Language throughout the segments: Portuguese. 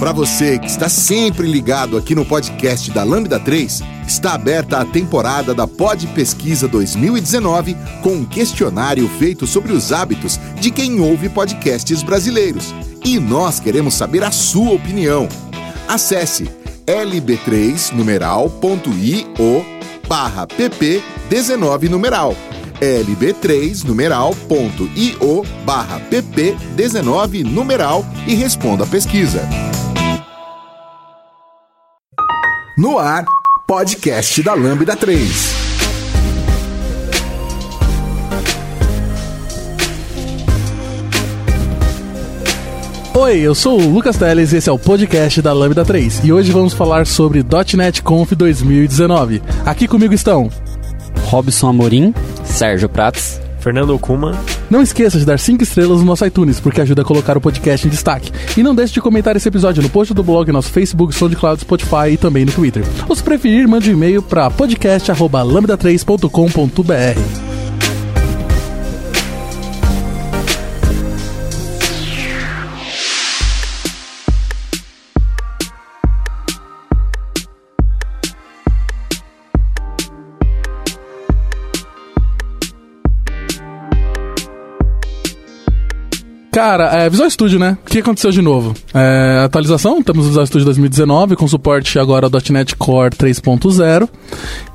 Para você que está sempre ligado aqui no podcast da Lambda 3, está aberta a temporada da Pod Pesquisa 2019 com um questionário feito sobre os hábitos de quem ouve podcasts brasileiros. E nós queremos saber a sua opinião. Acesse lb3 numeral.io barra pp 19 numeral lb3 numeral.io barra pp 19 numeral e responda a pesquisa. No ar, podcast da Lambda 3. Oi, eu sou o Lucas Teles e esse é o podcast da Lambda 3. E hoje vamos falar sobre .NET Conf 2019. Aqui comigo estão Robson Amorim, Sérgio Prats, Fernando Okuma. Não esqueça de dar 5 estrelas no nosso iTunes, porque ajuda a colocar o podcast em destaque. E não deixe de comentar esse episódio no post do blog, nosso Facebook, SoundCloud, Spotify e também no Twitter. Ou se preferir, mande um e-mail para podcast.lambda3.com.br. Cara, é, Visual Studio, né? O que aconteceu de novo? É, atualização, temos o Visual Studio 2019 com suporte agora ao .NET Core 3.0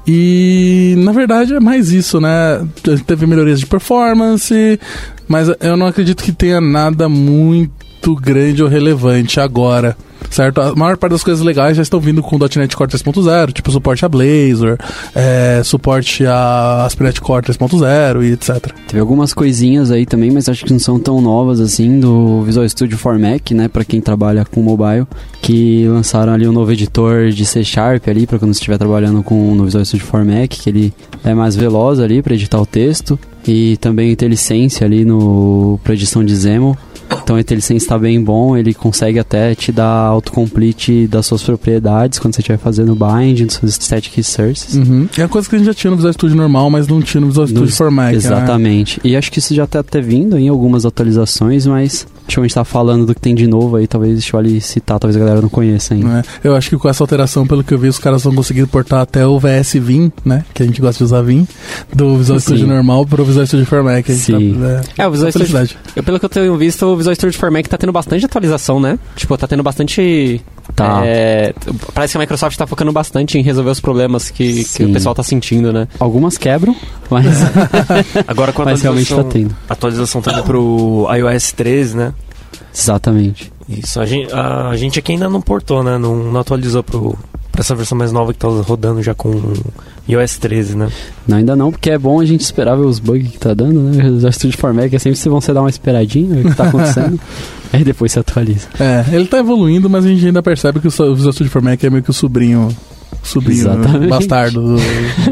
e na verdade é mais isso, né? Teve melhorias de performance, mas eu não acredito que tenha nada muito grande ou relevante agora certo? A maior parte das coisas legais já estão vindo com o .NET Core 3.0, tipo suporte a Blazor, é, suporte a ASP.NET Core 3.0 e etc. Teve algumas coisinhas aí também, mas acho que não são tão novas assim, do Visual Studio for Mac, né, para quem trabalha com mobile, que lançaram ali um novo editor de C Sharp ali, para quando estiver trabalhando com no Visual Studio for Mac, que ele é mais veloz ali para editar o texto, e também tem licença ali no para edição de XAML. Então o IntelliSense está bem bom, ele consegue até te dar autocomplete das suas propriedades quando você estiver fazendo bind, dos seus static sources. Uhum. É uma coisa que a gente já tinha no Visual Studio normal, mas não tinha no Visual Studio for Mac. Né? Exatamente. Né? E acho que isso já está até vindo em algumas atualizações, mas Acho que a gente tá falando do que tem de novo aí, talvez vale citar, talvez a galera não conheça ainda. É, eu acho que com essa alteração, pelo que eu vi, os caras vão conseguir portar até o VS Vim, né? Que a gente gosta de usar Vim, do Visual Sim. Studio normal pro Visual Studio for Mac. Sim. Tá, é, é, o Visual Studio. Eu, pelo que eu tenho visto, o Visual Studio for Mac tá tendo bastante atualização, né? Tipo, tá tendo bastante Tá. É, parece que a Microsoft está focando bastante em resolver os problemas que, que o pessoal está sentindo, né? Algumas quebram, mas. Agora com a mas realmente está tendo. A atualização também pro iOS 13, né? Exatamente. Isso, a gente, a, a gente aqui ainda não portou, né? Não, não atualizou pro, pra essa versão mais nova que tá rodando já com iOS 13, né? Não, ainda não, porque é bom a gente esperar ver os bugs que tá dando, né? Os Studio for Mac é sempre se vão dar uma esperadinha, o que tá acontecendo. aí depois se atualiza. É, ele tá evoluindo, mas a gente ainda percebe que o Visual Studio for Mac é meio que o sobrinho sobrinho Exatamente. bastardo do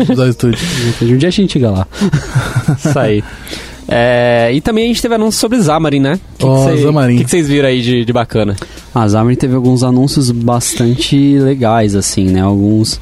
Visual Studio. Um dia a gente chega lá. Isso aí. É, e também a gente teve anúncios sobre Xamarin, né? Que oh, que. O vocês viram aí de, de bacana? A Xamarin teve alguns anúncios bastante legais, assim, né? Alguns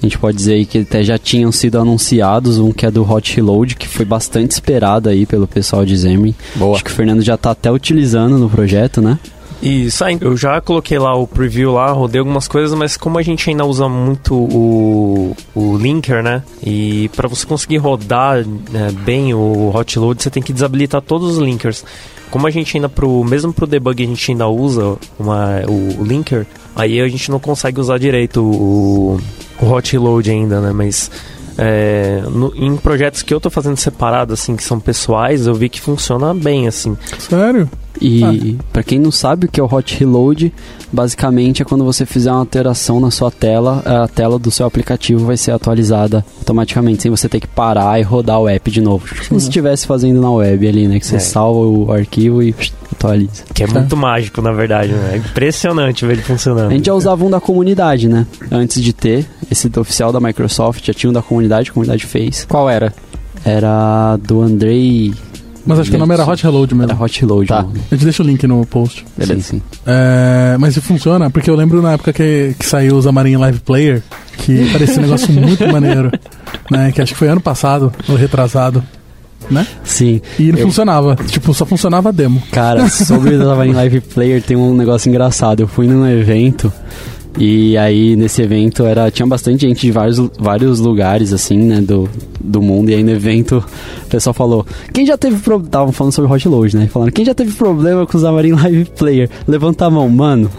a gente pode dizer aí que até já tinham sido anunciados, um que é do Hot Reload, que foi bastante esperado aí pelo pessoal de Xamarin. Boa. Acho que o Fernando já está até utilizando no projeto, né? Isso, eu já coloquei lá o preview lá, rodei algumas coisas, mas como a gente ainda usa muito o, o linker, né? E para você conseguir rodar né, bem o hot load, você tem que desabilitar todos os linkers. Como a gente ainda pro mesmo pro debug a gente ainda usa uma, o, o linker, aí a gente não consegue usar direito o, o hot load ainda, né? Mas é, no, em projetos que eu tô fazendo separado, assim, que são pessoais, eu vi que funciona bem, assim. Sério? E ah. para quem não sabe o que é o hot reload, basicamente é quando você fizer uma alteração na sua tela, a tela do seu aplicativo vai ser atualizada automaticamente, sem você ter que parar e rodar o app de novo. Como se uhum. estivesse fazendo na web ali, né? Que você é. salva o arquivo e atualiza. Que é muito mágico, na verdade, né? É impressionante ver ele funcionando. A gente já usava um da comunidade, né? Antes de ter esse oficial da Microsoft, já tinha um da comunidade, a comunidade fez. Qual era? Era do Andrei mas acho que o nome era Hot Reload mesmo. Era Hot Reload. Tá. A gente deixa o link no post. Beleza. Sim, sim. É, mas se funciona, porque eu lembro na época que, que saiu o Xamarin Live Player, que parecia um negócio muito maneiro. Né, que acho que foi ano passado, ou retrasado. né? Sim. E não Eu- funcionava. Tipo, só funcionava a demo. Cara, sobre o Xamarin Live Player tem um negócio engraçado. Eu fui num evento e aí nesse evento era tinha bastante gente de vários, vários lugares assim, né, do, do mundo. E aí no evento o pessoal falou: "Quem já teve problema, estavam falando sobre Hot Load, né? Falando: "Quem já teve problema com o Xamarin Live Player? Levanta a mão, mano."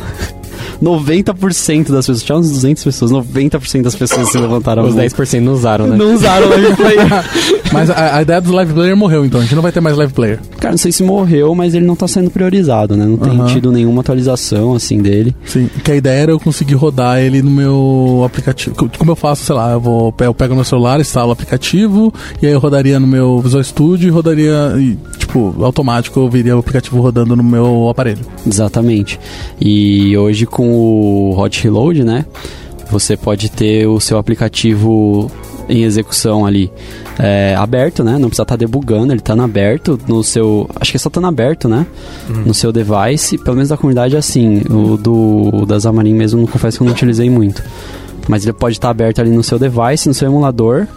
90% das pessoas, tinha umas 200 pessoas, 90% das pessoas se levantaram Os mão. 10% não usaram, né? Não usaram o Live Player. Mas a, a ideia do live player morreu, então. A gente não vai ter mais live player. Cara, não sei se morreu, mas ele não tá sendo priorizado, né? Não tem tido nenhuma atualização assim dele. Sim. Que a ideia era eu conseguir rodar ele no meu aplicativo. Co- Como eu faço, sei lá, eu, vou, eu pego meu celular, instalo o aplicativo, e aí eu rodaria no meu Visual Studio e rodaria, e, tipo, automático eu viria o aplicativo rodando no meu aparelho. Exatamente. E hoje com o Hot Reload, né? Você pode ter o seu aplicativo em execução ali é, aberto, né? Não precisa estar debugando, ele tá no aberto no seu. Acho que é só tá no aberto, né? No seu device. Pelo menos da comunidade é assim. O do o da Xamarin mesmo, não confesso que eu não utilizei muito. Mas ele pode estar aberto ali no seu device, no seu emulador.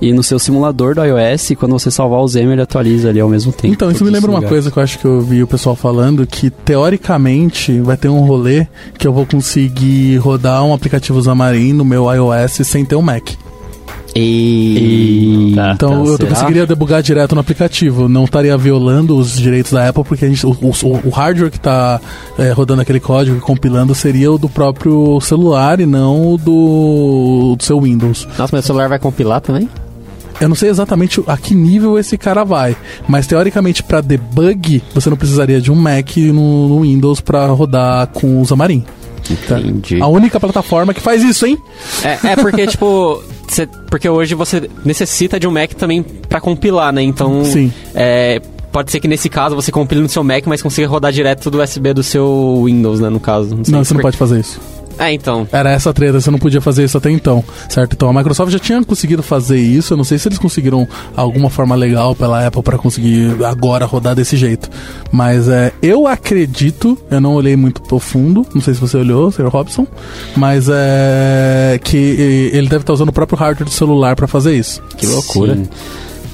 E no seu simulador do iOS, e quando você salvar o Zema, ele atualiza ali ao mesmo tempo. Então, isso me lembra uma coisa que eu acho que eu vi o pessoal falando, que teoricamente vai ter um rolê que eu vou conseguir rodar um aplicativo Xamarin no meu iOS sem ter um Mac. E... Então eu será? conseguiria debugar direto no aplicativo, não estaria violando os direitos da Apple, porque a gente, o, o- o hardware que está rodando aquele código e compilando seria o do próprio celular e não o do, do seu Windows. Nossa, mas o celular vai compilar também? Eu não sei exatamente a que nível esse cara vai, mas teoricamente para debug você não precisaria de um Mac no, no Windows para rodar com o Xamarin. Tá? Entendi. A única plataforma que faz isso, hein? É, é porque, tipo. cê- porque hoje você necessita de um Mac também pra compilar, né? Então. Sim. é, pode ser que nesse caso você compile no seu Mac, mas consiga rodar direto do USB do seu Windows, né? No caso. sei. Não, você não Porque- pode fazer isso. É, então. Era essa a treta, você não podia fazer isso até então, certo? Então a Microsoft já tinha conseguido fazer isso, eu não sei se eles conseguiram alguma forma legal pela Apple para conseguir agora rodar desse jeito. Mas é, eu acredito, eu não olhei muito profundo, não sei se você olhou, Sr. Robson, mas é que ele deve estar usando o próprio hardware do celular para fazer isso. Que loucura.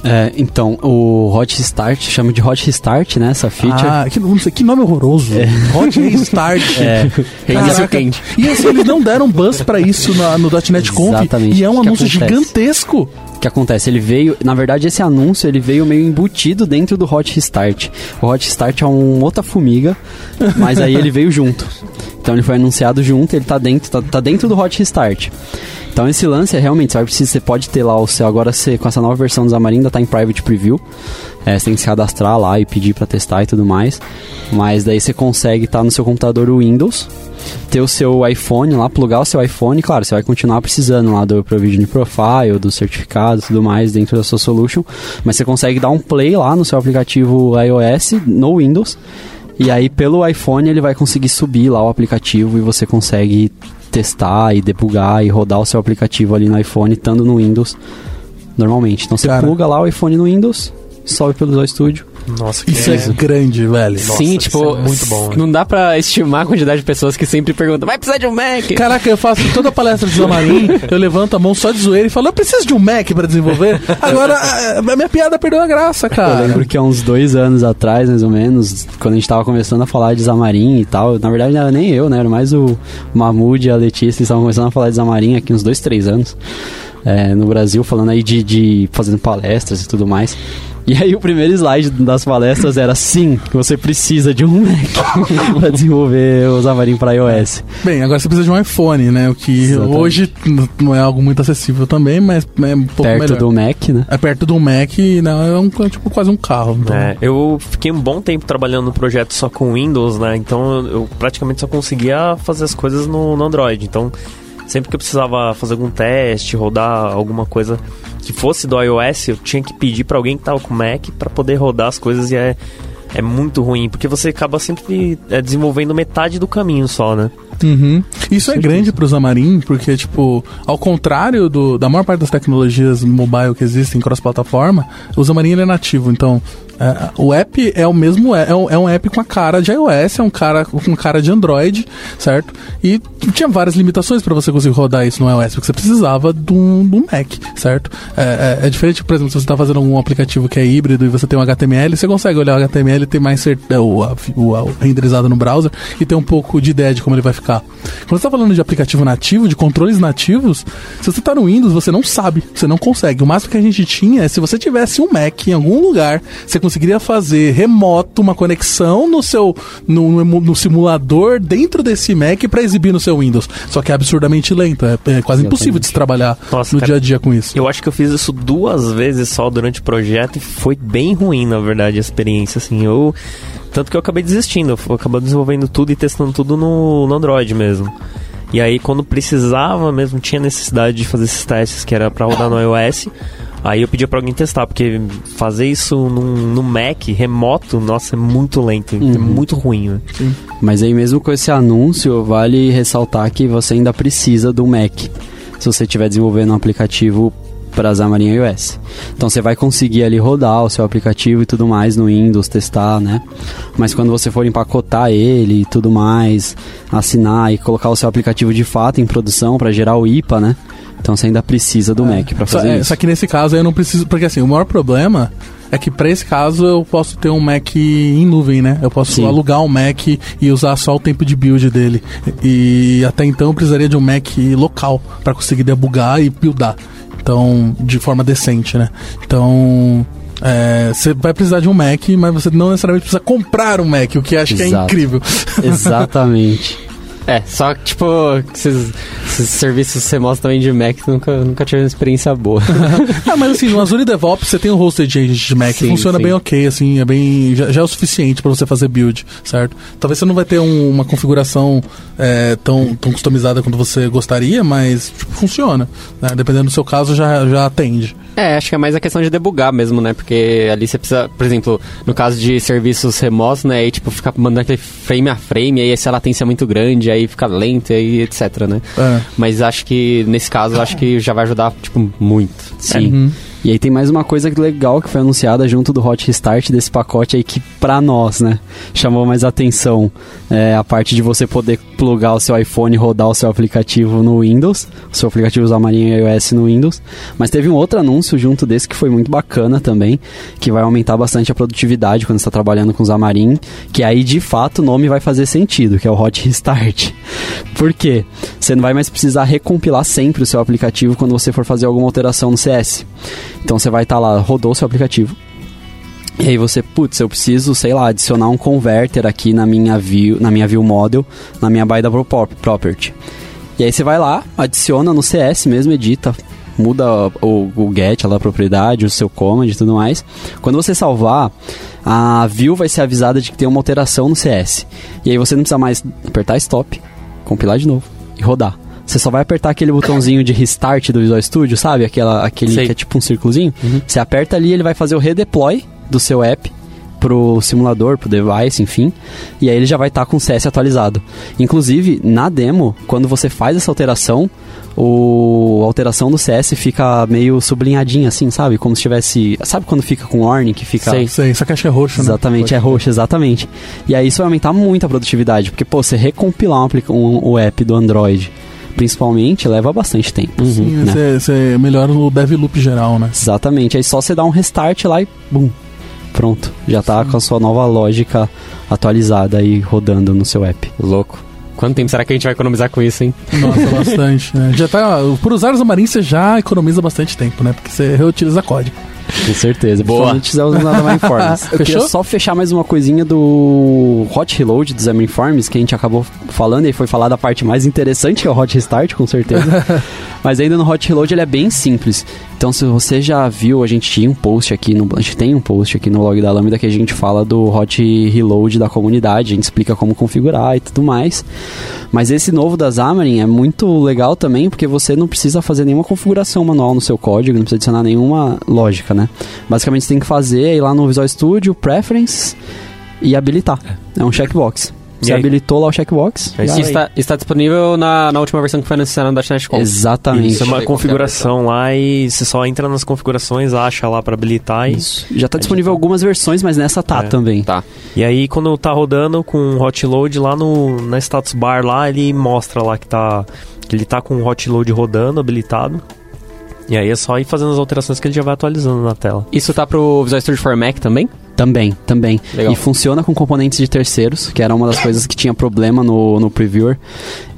É, então, o Hot Start, chama de Hot Restart, né? Essa feature. Ah, que, não sei, que nome horroroso. Hot Restart. É. Caraca. E assim, eles não deram buzz pra isso na- no .NET Conf. Exatamente. E é um que anúncio acontece? gigantesco. O que acontece? Ele veio, na verdade, esse anúncio ele veio meio embutido dentro do Hot Restart. O Hot Restart é um outra formiga, mas aí ele veio junto. Então ele foi anunciado junto, ele tá dentro, tá, tá dentro do Hot Restart. Então esse lance é realmente, você vai precisar, você pode ter lá o seu, agora você, com essa nova versão do Xamarin ainda tá em Private Preview. É, você tem que se cadastrar lá e pedir pra testar e tudo mais. Mas daí você consegue estar no seu computador Windows, ter o seu iPhone lá, plugar o seu iPhone, claro, você vai continuar precisando lá do Provision Profile, do certificado e tudo mais dentro da sua solution, mas você consegue dar um play lá no seu aplicativo iOS no Windows, e aí pelo iPhone ele vai conseguir subir lá o aplicativo e você consegue testar e debugar e rodar o seu aplicativo ali no iPhone, estando no Windows normalmente. Então você Cara. pluga lá o iPhone no Windows, sobe pelo Visual Studio. Nossa, que Isso é grande, velho. Nossa, Sim, isso tipo, é muito bom, né? não dá pra estimar a quantidade de pessoas que sempre perguntam, vai precisar de um Mac? Caraca, eu faço toda a palestra de Xamarin, eu levanto a mão só de zoeira e falo, eu preciso de um Mac pra desenvolver. Agora, a a minha piada perdeu a graça, Eu cara. lembro que há uns dois anos atrás, mais ou menos, quando a gente tava começando a falar de Xamarin e tal, na verdade não era nem eu, né? Era mais o Mahmoud e a Letícia, eles estavam começando a falar de Xamarin aqui uns dois, três anos. é, no Brasil, falando aí de, de fazendo palestras e tudo mais. E aí o primeiro slide das palestras era sim, você precisa de um Mac pra desenvolver o Xamarin para iOS. Bem, agora você precisa de um iPhone, né? O que Exatamente. hoje não é algo muito acessível também, mas é um pouco perto melhor. do Mac, né? É perto do Mac, né? É um, é tipo quase um carro. Então. É, eu fiquei um bom tempo trabalhando no projeto só com Windows, né? Então eu, eu praticamente só conseguia fazer as coisas no, no Android. Então, sempre que eu precisava fazer algum teste, rodar alguma coisa que fosse do iOS, eu tinha que pedir pra alguém que tava com Mac pra poder rodar as coisas e é, é muito ruim, porque você acaba sempre é, desenvolvendo metade do caminho só, né? Uhum. Isso é grande pro Xamarin, porque, tipo, ao contrário do, da maior parte das tecnologias mobile que existem cross-plataforma, o Xamarin é nativo. Então, é, o app é o mesmo, é, um- é um app com a cara de iOS, é um cara com cara de Android, certo? E tinha várias limitações para você conseguir rodar isso no iOS, porque você precisava de um, Mac, certo? É, é- é diferente, por exemplo, se você está fazendo algum aplicativo que é híbrido e você tem um HTML, você consegue olhar o HTML e ter mais certeza, o, a- o, a- o renderizado no browser e ter um pouco de ideia de como ele vai ficar. Quando você está falando de aplicativo nativo, de controles nativos, se você está no Windows, você não sabe, você não consegue. O máximo que a gente tinha é se você tivesse um Mac em algum lugar, você conseguiria fazer remoto uma conexão no seu no, no simulador dentro desse Mac para exibir no seu Windows. Só que é absurdamente lento, é, é quase impossível de se trabalhar Nossa, no cara. dia a dia com isso. Eu acho que eu fiz isso duas vezes só durante o projeto e foi bem ruim, na verdade, a experiência, assim. Eu. Tanto que eu acabei desistindo, eu acabei desenvolvendo tudo e testando tudo no, no Android mesmo. E aí, quando precisava mesmo, tinha necessidade de fazer esses testes que era pra rodar no iOS. Aí eu pedia pra alguém testar, porque fazer isso num, no Mac remoto, nossa, é muito lento, é muito ruim, né? Mas aí mesmo com esse anúncio, vale ressaltar que você ainda precisa do Mac. Se você estiver desenvolvendo um aplicativo para Xamarin iOS. Então você vai conseguir ali rodar o seu aplicativo e tudo mais no Windows, testar, né? Mas quando você for empacotar ele e tudo mais, assinar e colocar o seu aplicativo de fato em produção para gerar o IPA, né? Então você ainda precisa do Mac para Só, fazer é, isso. só que nesse caso eu não preciso. Porque assim, o maior problema é que pra esse caso eu posso ter um Mac em nuvem, né? Eu posso Sim. alugar um Mac e usar só o tempo de build dele. E até então eu precisaria de um Mac local pra conseguir debugar e buildar. Então, de forma decente, né? Então. é, Você vai precisar de um Mac, mas você não necessariamente precisa comprar um Mac, o que acho que é Exato. incrível. Exatamente. É, só que, tipo, esses, esses serviços remotos também de Mac nunca, nunca tive uma experiência boa. Ah, mas assim, no Azure DevOps você tem o hosted agent de Mac, Sim, funciona sim. bem ok, assim, é bem. Já, já é o suficiente pra você fazer build, certo? Talvez você não vai ter um- uma configuração é, tão, tão customizada quanto você gostaria, mas tipo, funciona. né? Dependendo do seu caso, já, já atende. É, acho que é mais a questão de debugar mesmo, né? Porque ali você precisa, por exemplo, no caso de serviços remotos, né? Aí, tipo, ficar mandando aquele frame a frame, aí essa latência é muito grande, aí fica lento, aí etc, né? É. Mas acho que, nesse caso, acho que já vai ajudar, tipo, muito. Sim. Uhum. E aí tem mais uma coisa legal que foi anunciada junto do Hot Restart desse pacote aí que pra nós, né, chamou mais atenção. É a parte de você poder plugar o seu iPhone e rodar o seu aplicativo no Windows, o seu aplicativo Xamarin iOS no Windows. Mas teve um outro anúncio junto desse que foi muito bacana também, que vai aumentar bastante a produtividade quando está trabalhando com Xamarin, que aí de fato o nome vai fazer sentido, que é o Hot Restart. Por quê? Você não vai mais precisar recompilar sempre o seu aplicativo quando você for fazer alguma alteração no CS. Então você vai estar lá, rodou o seu aplicativo. E aí você, putz, eu preciso, sei lá, adicionar um converter aqui na minha view, na minha view model, na minha by double prop- property. E aí você vai lá, adiciona no CS mesmo, edita, muda o, o get a propriedade, o seu command e tudo mais. Quando você salvar, a view vai ser avisada de que tem uma alteração no CS. E aí você não precisa mais apertar stop, compilar de novo e rodar. Você só vai apertar aquele botãozinho de restart do Visual Studio, sabe? Aquela, aquele Sei. que é tipo um círculozinho. Você aperta ali, ele vai fazer o redeploy do seu app pro simulador, pro device, enfim. E aí ele já vai estar com o CS atualizado. Inclusive, na demo, quando você faz essa alteração, o a alteração do CS fica meio sublinhadinha assim, sabe? Como se tivesse, sabe quando fica com warning que fica Sei. Sei, só que acho que é roxo, né? Exatamente, é roxo, exatamente. E aí isso vai aumentar muito a produtividade, porque, pô, você recompilar um, um, o app do Android, principalmente, leva bastante tempo. Sim, né? você, você melhora o dev loop geral, né? Exatamente, aí só você dá um restart lá e bum, pronto. Já tá com a sua nova lógica atualizada aí rodando no seu app. Louco. Quanto tempo será que a gente vai economizar com isso, hein? Nossa, bastante, né? Já tá, por usar o Xamarin você já economiza bastante tempo, né? Porque você reutiliza código. Com certeza. Boa. Principalmente se quiser usar nada mais Informs. Eu queria só fechar mais uma coisinha do Hot Reload do Xamarin Forms, que a gente acabou falando e foi falar da parte mais interessante, que é o Hot Restart, com certeza. Mas ainda no Hot Reload ele é bem simples. Então se você já viu, a gente tinha um post aqui, no, a gente tem um post aqui no log da Lambda que a gente fala do Hot Reload da comunidade, a gente explica como configurar e tudo mais. Mas esse novo da Xamarin é muito legal também, porque você não precisa fazer nenhuma configuração manual no seu código, não precisa adicionar nenhuma lógica, né? Basicamente você tem que fazer é ir lá no Visual Studio, Preferences e habilitar. É um checkbox. Você aí? habilitou lá o checkbox. É isso aí. Está, está disponível na, na última versão que foi anunciada no .NET. Exatamente. Isso é uma configuração lá e você só entra nas configurações, acha lá pra habilitar e, Isso. Já tá disponível algumas versões, mas nessa tá É. também. Tá. e aí quando tá rodando com o hot load lá no na status bar lá, ele mostra lá que tá que ele tá com o hot load rodando, habilitado. E aí é só ir fazendo as alterações que ele já vai atualizando na tela. Isso tá pro Visual Studio for Mac também? Também, também. Legal. E funciona com componentes de terceiros, que era uma das coisas que tinha problema no, no Previewer.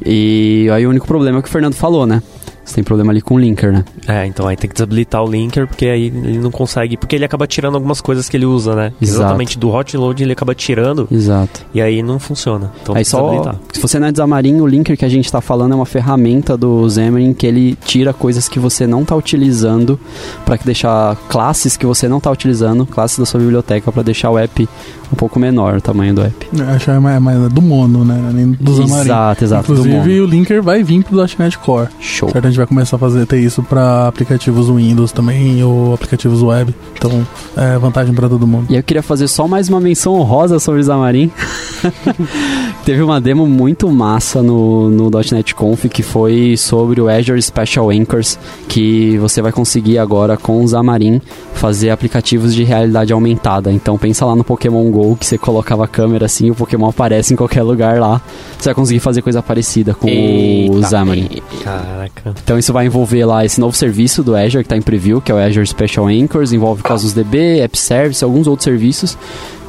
E aí o único problema é o que o Fernando falou, né? Você tem problema ali com o linker, né? É, então aí tem que desabilitar o linker, porque aí ele não consegue, porque ele acaba tirando algumas coisas que ele usa, né? Exato. Exatamente do hot load ele acaba tirando Exato. e aí não funciona. Então Aí tem que só, desabilitar. se você não é de Xamarin, o linker que a gente tá falando é uma ferramenta do Xamarin que ele tira coisas que você não tá utilizando para deixar classes que você não tá utilizando, classes da sua biblioteca para deixar o app um pouco menor, o tamanho do app. Acho que é mais, mais do mono, né? Nem do Xamarin. Exato, exato. do Inclusive, Mono. o linker vai vir pro .NET Core. Show. Certo? A gente vai começar a fazer, ter isso para aplicativos Windows também, ou aplicativos web. Então, é vantagem para todo mundo. E eu queria fazer só mais uma menção honrosa sobre Xamarin. Teve uma demo muito massa no, no .NET Conf que foi sobre o Azure Special Anchors, que você vai conseguir agora com o Xamarin fazer aplicativos de realidade aumentada. Então pensa lá no Pokémon GO, que você colocava a câmera assim e o Pokémon aparece em qualquer lugar lá. Você vai conseguir fazer coisa parecida com o Eita. Xamarin. Caraca. Então isso vai envolver lá esse novo serviço do Azure que está em preview, que é o Azure Special Anchors, envolve Cosmos DB, App Service, alguns outros serviços.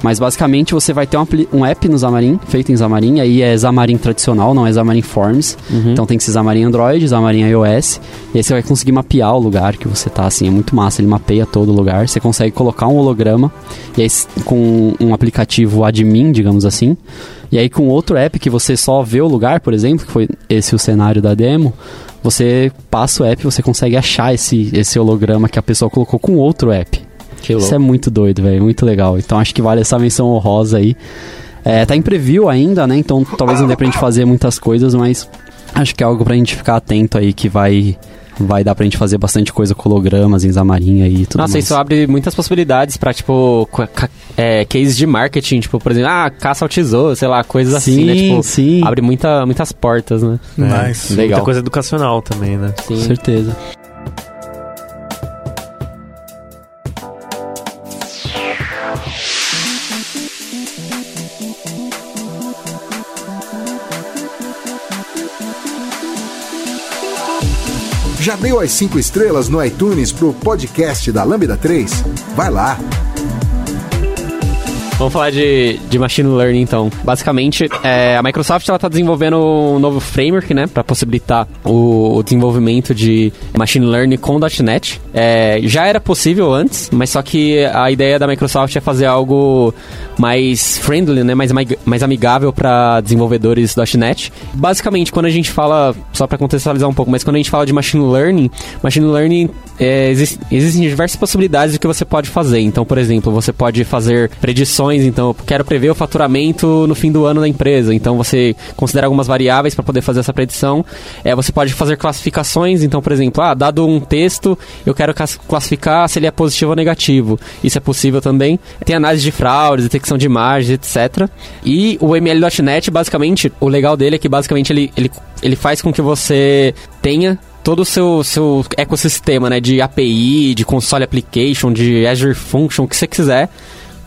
Mas basicamente você vai ter um, um app no Xamarin, feito em Xamarin, aí é Xamarin tradicional, não é Xamarin Forms. Uhum. Então tem que ser Xamarin Android, Xamarin iOS. E aí você vai conseguir mapear o lugar que você tá, assim, é muito massa, ele mapeia todo o lugar. Você consegue colocar um holograma, e aí com um aplicativo admin, digamos assim. E aí com outro app que você só vê o lugar, por exemplo, que foi esse o cenário da demo, você passa o app, você consegue achar esse, esse holograma que a pessoa colocou com outro app. Que Isso é muito doido, velho, muito legal. Então acho que vale essa menção honrosa aí. É, tá em preview ainda, né? Então talvez não dê pra gente fazer muitas coisas, mas acho que é algo pra gente ficar atento aí que vai vai dar pra gente fazer bastante coisa com hologramas em Xamarin aí e tudo Nossa, mais. isso abre muitas possibilidades pra, tipo, é, case de marketing, tipo, por exemplo, ah, caça ao tesouro, sei lá, coisas assim, né? Tipo, sim, abre muita, muitas portas, né? Nice. Legal. Muita coisa educacional também, né? com certeza. Já deu as 5 estrelas no iTunes pro podcast da Lambda 3? Vai lá. Vamos falar de, de machine learning, então. Basicamente, é, a Microsoft ela está desenvolvendo um novo framework, né, para possibilitar o, o desenvolvimento de machine learning com .NET. É, já era possível antes, mas só que a ideia da Microsoft é fazer algo mais friendly, né, mais, mais amigável para desenvolvedores .NET. Basicamente, quando a gente fala, só para contextualizar um pouco, mas quando a gente fala de machine learning, machine learning é, exist- existem diversas possibilidades do que você pode fazer. Então, por exemplo, você pode fazer predições. Então, eu quero prever o faturamento no fim do ano da empresa. Então, você considera algumas variáveis para poder fazer essa predição. É, você pode fazer classificações. Então, por exemplo, ah, dado um texto, eu quero classificar se ele é positivo ou negativo. Isso é possível também. Tem análise de fraudes, detecção de imagens, etc. E o ML.NET, basicamente, o legal dele é que basicamente ele, ele, ele faz com que você tenha todo o seu, seu ecossistema, né, de API, de console application, de Azure Function, o que você quiser,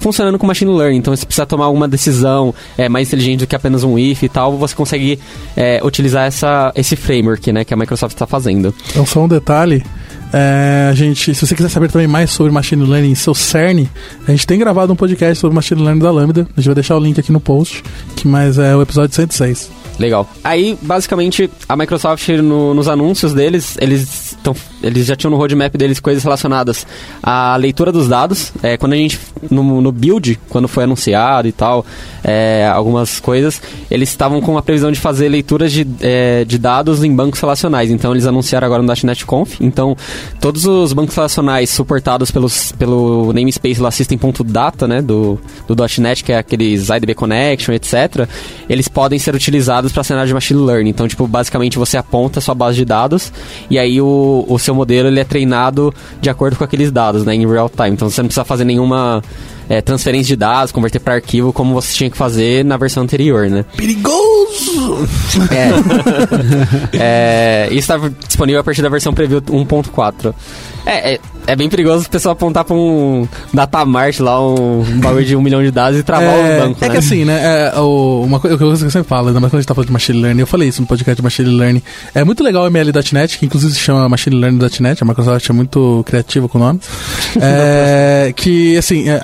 funcionando com machine learning. Então, se precisar tomar alguma decisão é, mais inteligente do que apenas um if e tal, você consegue é, utilizar essa, esse framework, né, que a Microsoft está fazendo. Então, só um detalhe. É, a gente, se você quiser saber também mais sobre Machine Learning e seu CERN, a gente tem gravado um podcast sobre Machine Learning da Lambda. A gente vai deixar o link aqui no post, que mais é o episódio 106. Legal. Aí, basicamente, a Microsoft, no- nos anúncios deles, eles, tão, eles já tinham no roadmap deles coisas relacionadas à leitura dos dados. É, quando a gente, no, no build, quando foi anunciado e tal, é, algumas coisas, eles estavam com a previsão de fazer leituras de, é, de dados em bancos relacionais. Então, eles anunciaram agora no .NET Conf. Então, todos os bancos relacionais suportados pelos, pelo namespace lá system.data, né, do, do .NET, que é aqueles IDB Connection, etc., eles podem ser utilizados para cenário de machine learning. Então, tipo, basicamente você aponta a sua base de dados e aí o, o, o seu modelo ele é treinado de acordo com aqueles dados, né, em real time. Então você não precisa fazer nenhuma é, transferência de dados, converter para arquivo como você tinha que fazer na versão anterior, né? Perigoso! É. é isso está disponível a partir da versão preview 1.4. É, é, é, bem perigoso o pessoal apontar pra um datamart lá, um, um bagulho de um milhão de dados e travar é, o banco, É né? que assim, né? É, o, uma coisa que eu sempre falo, ainda mais quando a gente tá falando de Machine Learning, eu falei isso no podcast de Machine Learning. É muito legal o ML.NET, que inclusive se chama Machine Learning.NET, a Microsoft é muito criativa com o nome. é, que, assim, é,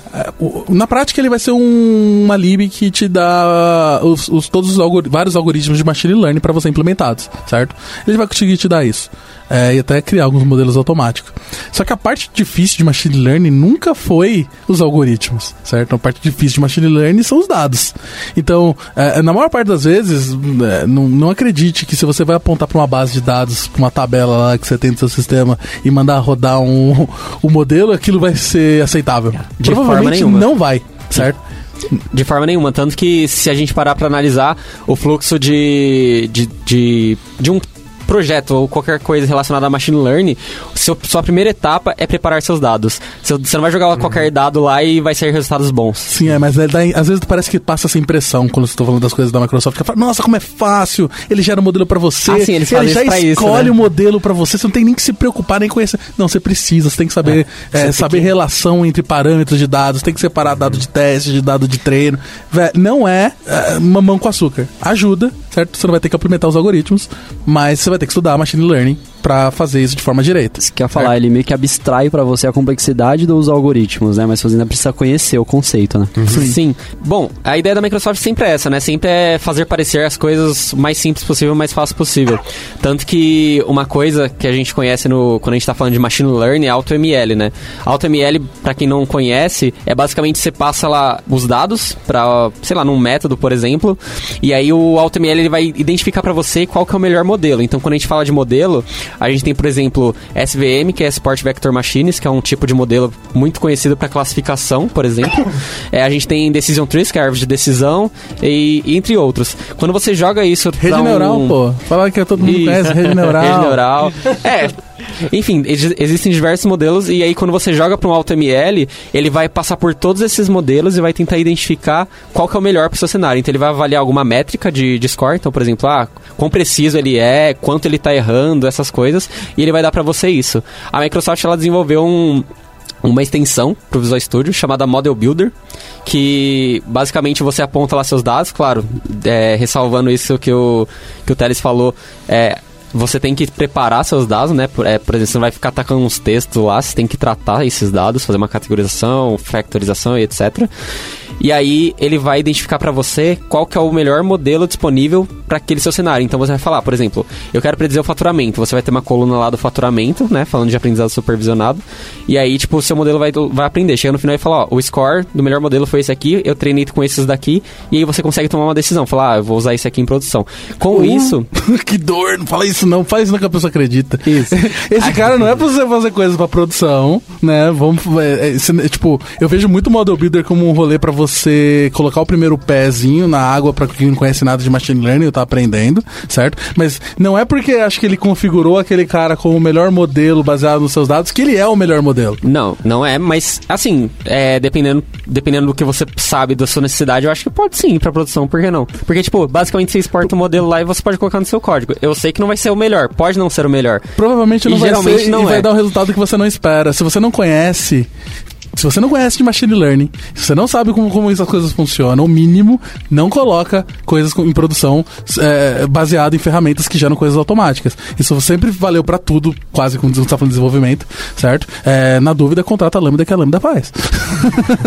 na prática ele vai ser um, uma lib que te dá os, os- todos os algori- vários algoritmos de Machine Learning para você implementados, certo? Ele vai conseguir te dar isso. É, e até criar alguns modelos automáticos. Só que a parte difícil de machine learning nunca foi os algoritmos, certo? A parte difícil de machine learning são os dados. Então, é, na maior parte das vezes, é, não, não acredite que se você vai apontar para uma base de dados, para uma tabela lá que você tem no seu sistema e mandar rodar um, um modelo, aquilo vai ser aceitável. De forma Provavelmente nenhuma. não vai, certo? De forma nenhuma. Tanto que se a gente parar pra analisar o fluxo de, de, de, de um projeto ou qualquer coisa relacionada a machine learning, seu, sua primeira etapa é preparar seus dados. Você você não vai jogar qualquer dado lá e vai sair resultados bons. Sim, é, mas é, daí, às vezes parece que passa essa impressão quando você tá falando das coisas da Microsoft. Que fala, nossa, como é fácil, ele gera um modelo pra você. Ah, sim, ele já isso pra isso, escolhe né? o modelo pra você, você não tem nem que se preocupar nem conhecer. Não, você precisa, você tem que saber, é, saber relação entre parâmetros de dados, tem que separar dado de teste, de dado de treino. Vé, não é, é mamão com açúcar. Ajuda, certo? Você não vai ter que implementar os algoritmos, mas você vai ter que estudar machine learning pra fazer isso de forma direita. Isso que ia falar, ele meio que abstrai pra você a complexidade dos algoritmos, né? Mas você ainda precisa conhecer o conceito, né? Sim. Bom, a ideia da Microsoft sempre é essa, né? Sempre é fazer parecer as coisas o mais simples possível, o mais fácil possível. Tanto que uma coisa que a gente conhece no, quando a gente tá falando de machine learning é AutoML, né? AutoML, pra quem não conhece, é basicamente você passa lá os dados pra, sei lá, num método, por exemplo, e aí o AutoML ele vai identificar pra você qual que é o melhor modelo. Então, quando a gente fala de modelo, a gente tem, por exemplo, SVM, que é Support Vector Machines, que é um tipo de modelo muito conhecido para classificação, por exemplo. É, a gente tem Decision Trees, que é a árvore de decisão, e, e entre outros. Quando você joga isso Rede um... neural, pô. Falar que todo mundo Isso. conhece rede neural. Rede neural. É. Enfim, ex- existem diversos modelos e aí quando você joga para um AutoML, ele vai passar por todos esses modelos e vai tentar identificar qual que é o melhor para o seu cenário. Então ele vai avaliar alguma métrica de, de score, então por exemplo, ah, quão preciso ele é, quanto ele está errando, essas coisas, e ele vai dar para você isso. A Microsoft ela desenvolveu um uma extensão para o Visual Studio chamada Model Builder, que basicamente você aponta lá seus dados, claro, é, ressalvando isso que o, que o Teles falou, é, você tem que preparar seus dados, né? Por, é, por exemplo, você não vai ficar atacando uns textos lá, você tem que tratar esses dados, fazer uma categorização, factorização e etc. E aí ele vai identificar para você qual que é o melhor modelo disponível para aquele seu cenário. Então você vai falar, por exemplo, eu quero predizer o faturamento. Você vai ter uma coluna lá do faturamento, né? Falando de aprendizado supervisionado. E aí, tipo, o seu modelo vai, vai aprender. Chega no final e fala, ó, o score do melhor modelo foi esse aqui, eu treinei com esses daqui, e aí você consegue tomar uma decisão. Falar, ah, eu vou usar esse aqui em produção. Com isso, que dor, não fala isso não, fala isso que a pessoa acredita. Isso. Esse cara não é pra você fazer coisas pra produção, né? Vamos, é, é, esse- é, tipo, eu vejo muito o Model Builder como um rolê pra você colocar o primeiro pezinho na água pra quem não conhece nada de machine learning, tá aprendendo, certo? Mas não é porque acho que ele configurou aquele cara como o melhor modelo baseado nos seus dados que ele é o melhor modelo. Não, não é, mas assim, é, dependendo, dependendo do que você sabe da sua necessidade, eu acho que pode sim ir pra produção, por que não? Porque, tipo, basicamente você exporta o modelo lá e você pode colocar no seu código. Eu sei que não vai ser o melhor, pode não ser o melhor. Provavelmente não E vai geralmente ser não e vai é. dar o resultado que você não espera. Se você não conhece, se você não conhece de machine learning, se você não sabe como, como essas coisas funcionam, o mínimo, não coloca coisas em produção é, baseado em ferramentas que geram coisas automáticas. Isso sempre valeu pra tudo, quase quando você tá falando de desenvolvimento, certo? É, na dúvida, contrata a Lambda que a Lambda faz.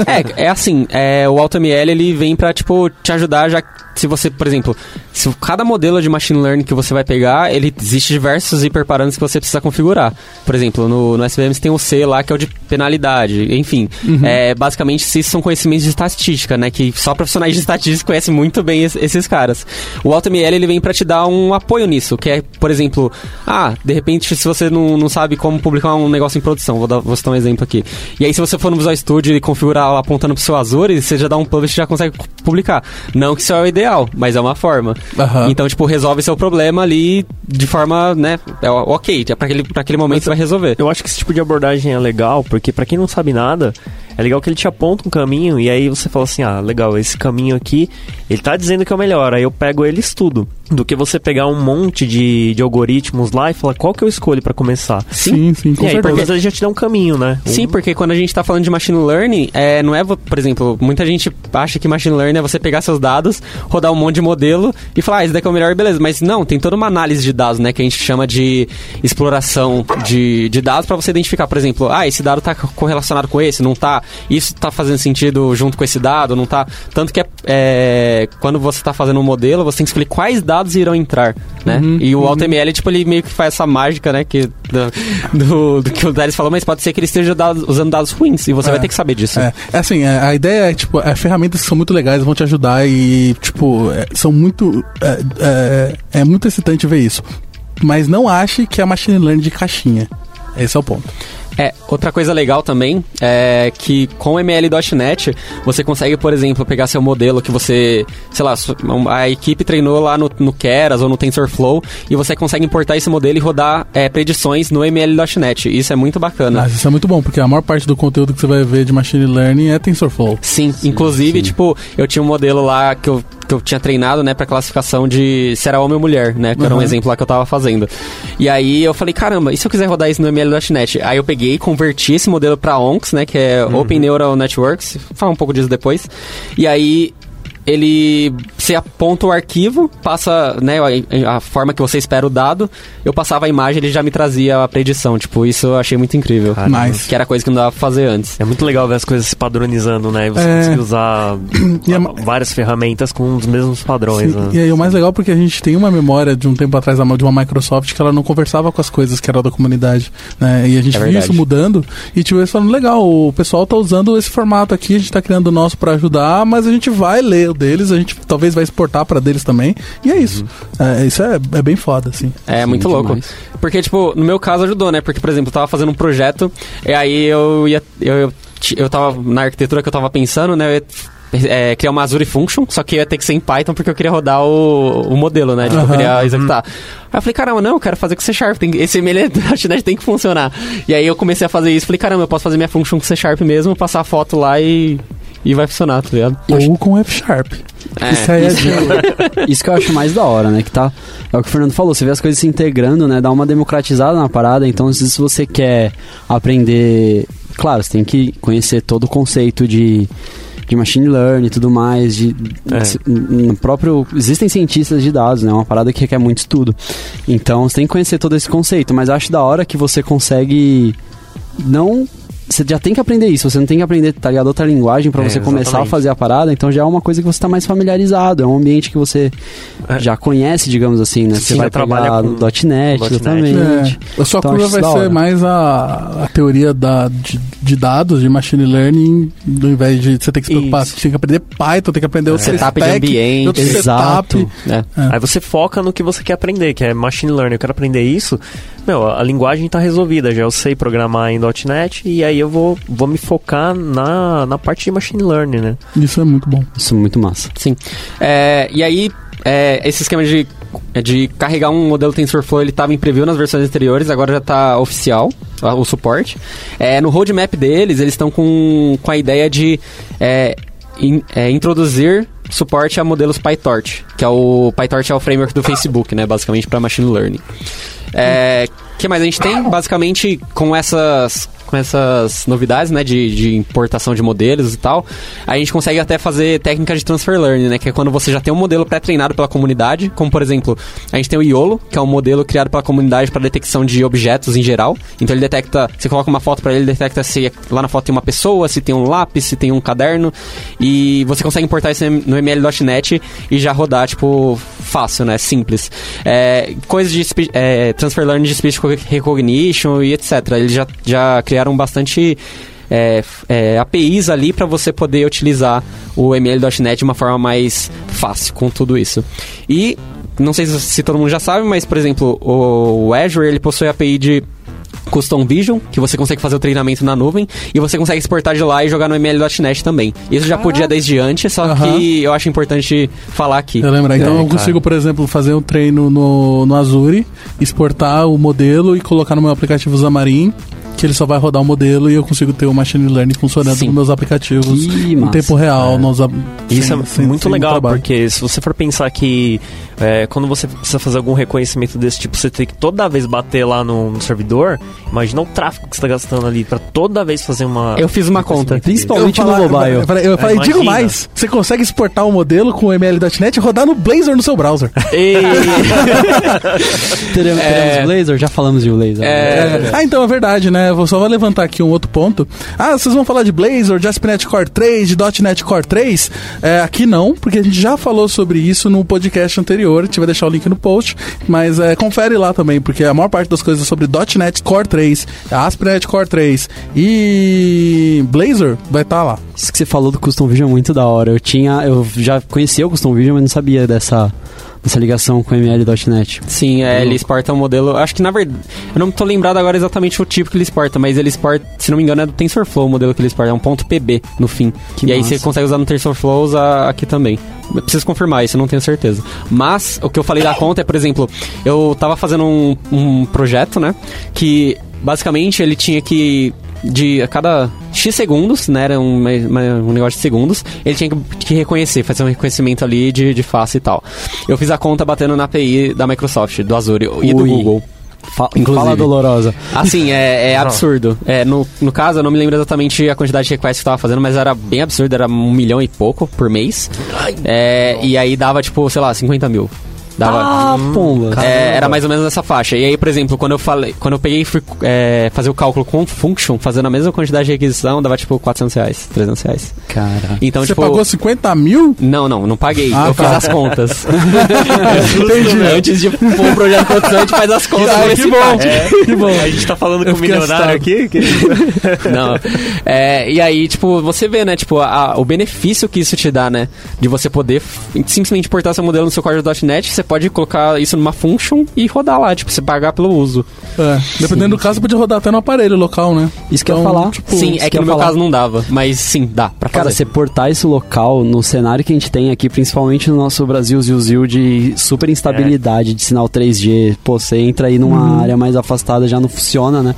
É, é assim, é, o AutoML ele vem pra, tipo, te ajudar já. Se você, por exemplo, se cada modelo de machine learning que você vai pegar, ele existe diversos hiperparâmetros que você precisa configurar. Por exemplo, no, no SVM você tem o C lá, que é o de penalidade. Enfim, assim. É, basicamente, isso são conhecimentos de estatística, né? Que só profissionais de estatística conhecem muito bem es- esses caras. O AutoML, ele vem pra te dar um apoio nisso, que é, por exemplo, ah, de repente, se você não, não sabe como publicar um negócio em produção, vou, dar, vou citar um exemplo aqui. E aí, se você for no Visual Studio e configurar lá apontando pro seu Azure, você já dá um publish e já consegue publicar. Não que isso é o ideal, mas é uma forma. Aham. Então, tipo, resolve seu problema ali de forma, né, é ok, pra aquele, pra aquele momento você vai resolver. Eu acho que esse tipo de abordagem é legal, porque pra quem não sabe nada, é legal que ele te aponta um caminho e aí você fala assim: ah, legal, esse caminho aqui, ele tá dizendo que é o melhor, aí eu pego ele e estudo. Do que você pegar um monte de, de algoritmos lá e falar qual que eu escolho pra começar. Sim, sim, com e aí, certeza. porque ele já te dá um caminho, né? Sim, porque quando a gente tá falando de machine learning, é, não é, por exemplo, muita gente acha que machine learning é você pegar seus dados, rodar um monte de modelo e falar, ah, esse daqui é o melhor, beleza. Mas não, tem toda uma análise de dados, né, que a gente chama de exploração de, de dados pra você identificar, por exemplo, ah, esse dado tá correlacionado com esse, não tá, isso tá fazendo sentido junto com esse dado, não tá. Tanto que é, é, quando você tá fazendo um modelo, você tem que escolher quais dados irão entrar, né? Uhum, e o AutoML, tipo, ele meio que faz essa mágica, né, que, do, do, do que o Darius falou, mas pode ser que ele esteja dado- usando dados ruins e você É. vai ter que saber disso. É, é assim, é, a ideia é, tipo, é ferramentas são muito legais, vão te ajudar e, tipo, é, são muito. É, é, é muito excitante ver isso. Mas não ache que é machine learning de caixinha. Esse é o ponto. É, outra coisa legal também é que com o ML.NET você consegue, por exemplo, pegar seu modelo que você, sei lá, a equipe treinou lá no, no Keras ou no TensorFlow e você consegue importar esse modelo e rodar é, predições no ML.NET. Isso é muito bacana. Mas isso é muito bom, porque a maior parte do conteúdo que você vai ver de machine learning é TensorFlow. Sim, inclusive, tipo, eu tinha um modelo lá que eu, que eu tinha treinado, né, pra classificação de se era homem ou mulher, né, que era um Uhum. exemplo lá que eu tava fazendo. E aí eu falei, caramba, e se eu quiser rodar isso no ML.NET? Aí eu peguei, converti esse modelo pra ONCS, né, que é Open Neural Networks, vou falar um pouco disso depois. E aí ele você aponta o arquivo, passa né, a, a forma que você espera o dado, eu passava a imagem ele já me trazia a predição. Tipo, isso eu achei muito incrível. Caramba. Nice. Que era coisa que não dava pra fazer antes. É muito legal ver as coisas se padronizando, né? E você É. conseguir usar E é ma- várias ferramentas com os mesmos padrões, né? E aí o mais legal é porque a gente tem uma memória de um tempo atrás da- de uma Microsoft que ela não conversava com as coisas que eram da comunidade, né? E a gente É viu isso mudando e tipo, eles falando, legal, o pessoal tá usando esse formato aqui, a gente tá criando o nosso pra ajudar, mas a gente vai ler o deles, a gente talvez vai exportar pra deles também. E é isso. É, isso é, é bem foda, assim. É Sim, muito louco. demais. Porque, tipo, no meu caso ajudou, né? Porque, por exemplo, eu tava fazendo um projeto, e aí eu ia. Eu, eu, eu tava na arquitetura que eu tava pensando, né? Eu ia é, criar uma Azure Function, só que ia ter que ser em Python porque eu queria rodar o, o modelo, né? Tipo, eu Aham. queria executar. Aí eu falei, caramba, não, eu quero fazer com C Sharp, tem, esse ML.NET tem que funcionar. E aí eu comecei a fazer isso, falei, caramba, eu posso fazer minha function com C Sharp mesmo, passar a foto lá e. E vai funcionar, tá ligado? Ou com F Sharp. É, isso aí é Isso, isso que eu acho mais da hora, né? Que tá. É o que o Fernando falou, você vê as coisas se integrando, né? Dá uma democratizada na parada. Então, se você quer aprender. Claro, você tem que conhecer todo o conceito de. De machine learning e tudo mais, de, É. no próprio existem cientistas de dados, né? É uma parada que requer muito estudo. Então você tem que conhecer todo esse conceito, mas acho da hora que você consegue não você já tem que aprender isso, você não tem que aprender, tá ligado? Outra linguagem pra É, você começar a exatamente. fazer a parada, então já é uma coisa que você tá mais familiarizado, é um ambiente que você É. já conhece, digamos assim, né? Sim, Você vai trabalha trabalhar com no .NET, .NET. exatamente. É, a sua Então, curva vai ser mais a, a teoria da, de, de dados, de machine learning, ao invés de você ter que se preocupar, Isso. você tem que aprender Python, tem que aprender outro Setup de stack, ambiente, outro exato. setup. É. Aí você foca no que você quer aprender, que é machine learning. Eu quero aprender isso. Meu, a linguagem tá resolvida. Já eu sei programar em .NET e aí eu vou, vou me focar na, na parte de machine learning, né? Isso é muito bom. Isso é muito massa. Sim. É, e aí, é, esse esquema de, de carregar um modelo TensorFlow, ele estava em preview nas versões anteriores, agora já está oficial, a- o suporte. É, no roadmap deles, eles estão com, com a ideia de é, in- é, introduzir suporte a modelos PyTorch, que é o PyTorch é o framework do Facebook, né, basicamente para machine learning. É, que mais a gente tem? Basicamente, com essas com essas novidades, né, de, de importação de modelos e tal, a gente consegue até fazer técnicas de transfer learning, né, que é quando você já tem um modelo pré-treinado pela comunidade, como por exemplo, a gente tem o YOLO, que é um modelo criado pela comunidade para detecção de objetos em geral. Então ele detecta, você coloca uma foto para ele, ele detecta se lá na foto tem uma pessoa, se tem um lápis, se tem um caderno, e você consegue importar isso no ML.NET e já rodar, tipo, fácil, né, simples. É, coisas de é, transfer learning de speech recognition e etc. Eles já, já criaram bastante é, é, APIs ali para você poder utilizar o ML.NET de uma forma mais fácil com tudo isso. E não sei se, todo mundo já sabe, mas por exemplo, o, Azure ele possui API de Custom Vision, que você consegue fazer o treinamento na nuvem, e você consegue exportar de lá e jogar no ML.NET também. Isso já podia desde antes, só Aham. que eu acho importante falar aqui. Eu lembro. Então É, eu consigo, por exemplo, fazer um treino no, no Azure, exportar o modelo e colocar no meu aplicativo Xamarin, que ele só vai rodar o modelo e eu consigo ter o machine learning funcionando Sim. nos meus aplicativos Que em massa. tempo real. Nos, ab- Isso sem- é sem- muito sem legal, porque se você for pensar que é, quando você precisa fazer algum reconhecimento desse tipo, você tem que toda vez bater lá no, no servidor, imagina o tráfego que você está gastando ali pra toda vez fazer uma. Eu fiz uma conta. Principalmente Eu no falar- mobile. Eu falei, eu falei, Imagina. digo mais, você consegue exportar o modelo com o ML.NET e rodar no Blazor no seu browser. E- Teremos, É. teremos Blazor? Já falamos de Blazor. É. Ah, então é verdade, né? Vou só vou levantar aqui um outro ponto. Ah, vocês vão falar de Blazor, de ASP.NET Core 3, de .NET Core 3? É, aqui não, porque a gente já falou sobre isso no podcast anterior. A gente vai deixar o link no post, mas é, confere lá também, porque a maior parte das coisas sobre .NET Core 3, ASP.NET Core 3 e Blazor vai estar lá. Isso que você falou do Custom Vision é muito da hora. Eu tinha, eu já conhecia o Custom Vision, mas não sabia dessa, dessa ligação com ML.NET. Sim, é, ele exporta um modelo. Acho que na verdade. Eu não tô lembrado agora exatamente o tipo que ele exporta, mas ele exporta, se não me engano, é do TensorFlow o modelo que ele exporta. É um ponto PB no fim. Que e aí massa. você consegue usar no TensorFlow usar aqui também. Eu preciso confirmar isso, eu não tenho certeza. Mas o que eu falei da conta é, por exemplo, eu tava fazendo um, um projeto, né? Que basicamente ele tinha que. De a cada X segundos, né? Era um, uma- um negócio de segundos, ele tinha que, reconhecer, fazer um reconhecimento ali de, de face e tal. Eu fiz a conta batendo na API da Microsoft, do Azure e do Ui. Google. Fa Inclusive. Fala dolorosa. Assim, é, é absurdo. É, no, no caso, eu não me lembro exatamente a quantidade de requests que eu tava fazendo, mas era bem absurdo, era um milhão e pouco por mês. É, e aí dava, tipo, sei lá, 50 mil. Dava. Ah, pomba. É, era mais ou menos nessa faixa. E aí, por exemplo, quando eu falei, quando eu peguei e fui é, fazer o cálculo com function, fazendo a mesma quantidade de requisição, dava tipo 400 reais, 300 reais. Cara. Então, Você tipo. pagou 50 mil? Não, não, não paguei. Ah, eu tá. fiz as contas. Entendi. Antes de pôr o projeto produção, a gente faz as contas. Ah, que bom. bate. Que bom. A gente tá falando Eu com o milionário assustado. aqui? que- Não. É, e aí, tipo, você vê, né, tipo, a- o benefício que isso te dá, né? De você poder simplesmente importar seu modelo no seu código.NET, você pode colocar isso numa function e rodar lá, tipo, você pagar pelo uso. É, dependendo do caso, você pode rodar até no aparelho local, né? Isso que eu ia Então, falar. tipo, sim, isso é que que no meu falar. caso não dava, mas sim, dá pra Cara, fazer. você portar esse local no cenário que a gente tem aqui, principalmente no nosso Brasil Zil de super instabilidade de sinal 3G, pô, você entra aí numa área mais afastada, já não funciona, né?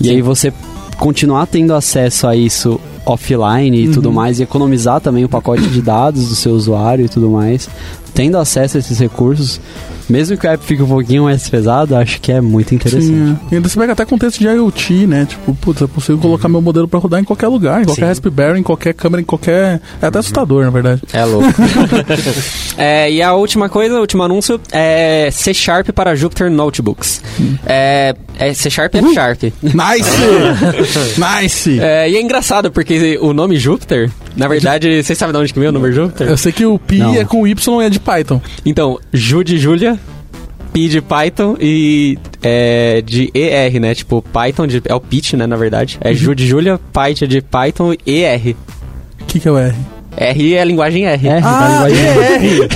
E aí você continuar tendo acesso a isso offline e tudo mais, e economizar também o pacote de dados do seu usuário e tudo mais, tendo acesso a esses recursos, mesmo que o app fique um pouquinho mais pesado, acho que é muito interessante. Sim, é. E ainda você pega até contexto de IoT, né? Tipo, putz, eu consigo colocar meu modelo pra rodar em qualquer lugar, em qualquer Sim. Raspberry, em qualquer câmera, em qualquer. É até assustador, na verdade. É louco. É, e a última coisa, o último anúncio é C Sharp para Jupyter Notebooks. É, é C Sharp e F Sharp. Nice! nice! É, e é engraçado, porque o nome Jupyter, na verdade, vocês sabem de onde que veio o nome Jupyter? Eu sei que o Pi Não. é com Y e é de Python. Então, Ju de Julia, P de Python e é, de ER, né? Tipo, Python de, é o Pitch, né, na verdade. É Ju de Julia, Python de Python e ER. O que, que é o R? R é a linguagem R. É, Ah, da linguagem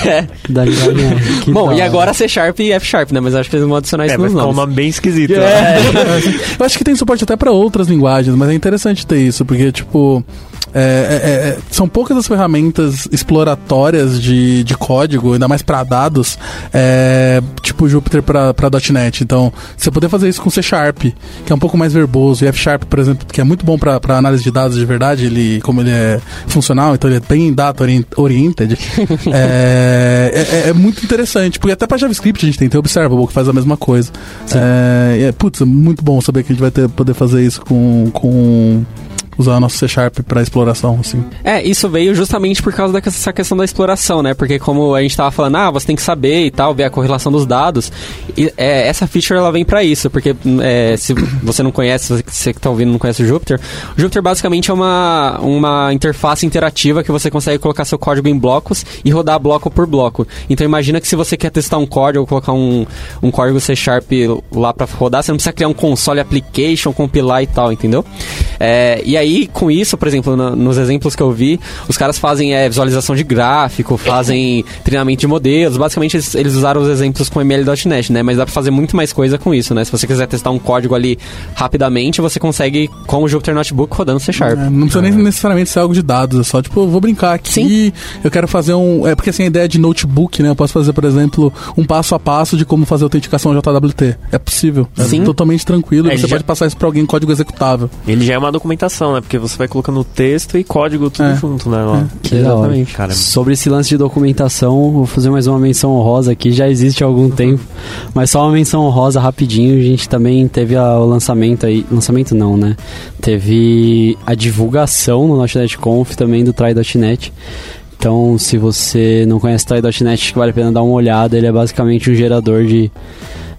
é É. da linguagem R. Que Bom, e agora C Sharp e F Sharp, né? Mas acho que eles vão adicionar isso É, nos ficar um nomes. nome bem esquisito. né? Eu acho que tem suporte até pra outras linguagens, mas é interessante ter isso, porque, tipo. É, é, é, são poucas as ferramentas exploratórias de, de código, ainda mais pra dados, é, tipo Jupyter pra .NET. Então, você poder fazer isso com C Sharp, que é um pouco mais verboso, e F Sharp, por exemplo, que é muito bom pra análise de dados de verdade, ele, como ele é funcional, então ele é bem data orient- oriented, é, é, é muito interessante, porque até pra JavaScript a gente tem, Observable, que faz a mesma coisa. É, é, putz, é muito bom saber que a gente vai ter, poder fazer isso com, com usar nosso C Sharp pra exploração, assim. É, isso veio justamente por causa dessa questão da exploração, né? Porque como a gente tava falando, ah, você tem que saber e tal, ver a correlação dos dados. E, é, essa feature ela vem pra isso, porque é, se você não conhece, você- que tá ouvindo não conhece o Jupyter, o Jupyter basicamente é uma, uma interface interativa que você consegue colocar seu código em blocos e rodar bloco por bloco. Então imagina que se você quer testar um código, colocar um, um código C Sharp lá pra rodar, você não precisa criar um console application, compilar e tal, entendeu? É, e aí, com isso, por exemplo, no- nos exemplos que eu vi, os caras fazem é, visualização de gráfico, fazem treinamento de modelos. Basicamente, eles, eles usaram os exemplos com ML.NET, né? Mas dá pra fazer muito mais coisa com isso, né? Se você quiser testar um código ali rapidamente, você consegue com o Jupyter Notebook rodando C Sharp. É, não precisa nem necessariamente ser algo de dados, é só tipo, eu vou brincar aqui, Sim. eu quero fazer um. É porque assim, a ideia de notebook, né? Eu posso fazer, por exemplo, um passo a passo de como fazer autenticação JWT. É possível. É Sim. totalmente tranquilo. É, você já- pode passar isso pra alguém em código executável. Ele já é uma documentação, né? Porque você vai colocando texto e código tudo É. junto, né? Lá. Que hora. Cara, Sobre esse lance de documentação, vou fazer mais uma menção honrosa aqui, já existe há algum tempo, mas só uma menção honrosa rapidinho, a gente também teve a- o lançamento aí, lançamento não, né? Teve a divulgação no .NET Conf também do Try.NET. Então, se você não conhece o Try.NET, vale a pena dar uma olhada, ele é basicamente um gerador de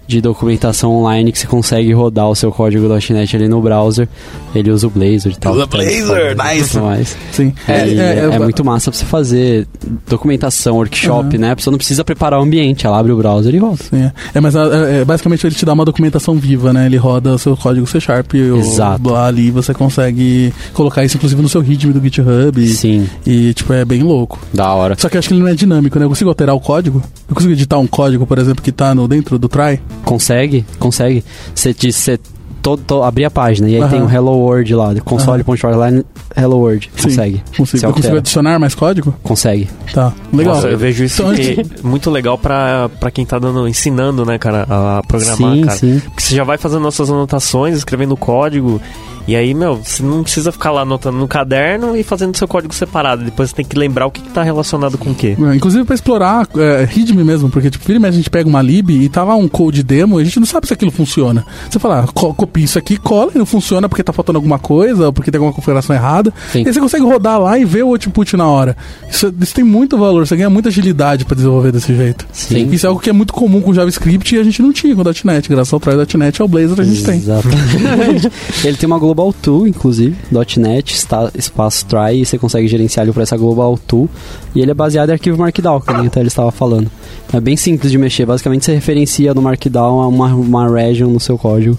de documentação online que você consegue rodar o seu código .NET ali no browser. Ele usa o Blazor e tal. Usa Blazor, nice. mais. Sim. É, e é, muito massa pra você fazer documentação, workshop, né? A pessoa não precisa preparar o ambiente, ela abre o browser e roda. Sim, é. É, mas é, é, basicamente ele te dá uma documentação viva, né? Ele roda o seu código C Sharp Exato. lá ali você consegue colocar isso inclusive no seu README do GitHub. E, Sim, e, tipo, é bem louco. Da hora. Só que eu acho que ele não é dinâmico, né? Eu consigo alterar o código? Eu consigo editar um código, por exemplo, que tá no, dentro do try? Consegue, consegue. Você diz, você todo, to- abrir a página e aí tem o Hello World lá, console.line Hello World. Sim. Consegue. Consigo. Você Eu consigo adicionar mais código? Consegue. Tá, legal. Nossa, eu vejo isso Então, que é muito legal pra, pra quem tá dando, ensinando, né, cara, a programar, sim, cara. sim. Porque você já vai fazendo as suas anotações, escrevendo código. E aí, meu, você não precisa ficar lá anotando no caderno e fazendo seu código separado. Depois você tem que lembrar o que, que tá relacionado com o quê. É, Inclusive pra explorar é, README mesmo, porque tipo, e mexe, a gente pega uma lib e tá lá um code demo e a gente não sabe se aquilo funciona. Você fala, ah, co copia isso aqui, cola e não funciona porque tá faltando alguma coisa ou porque tem alguma configuração errada. Sim. E aí você consegue rodar lá e ver o output na hora. Isso, isso tem muito valor, você ganha muita agilidade pra desenvolver desse jeito. Sim. Isso é algo que é muito comum com JavaScript e a gente não tinha com o .NET. Graças ao Try.NET e ao Blazor a gente tem. Exatamente. Ele tem uma Global Tool, inclusive, .NET, está, espaço try, e você consegue gerenciar ele por essa Global Tool. E ele é baseado em arquivo Markdown, que até ele estava falando. É bem simples de mexer. Basicamente, você referencia no Markdown uma, uma region no seu código.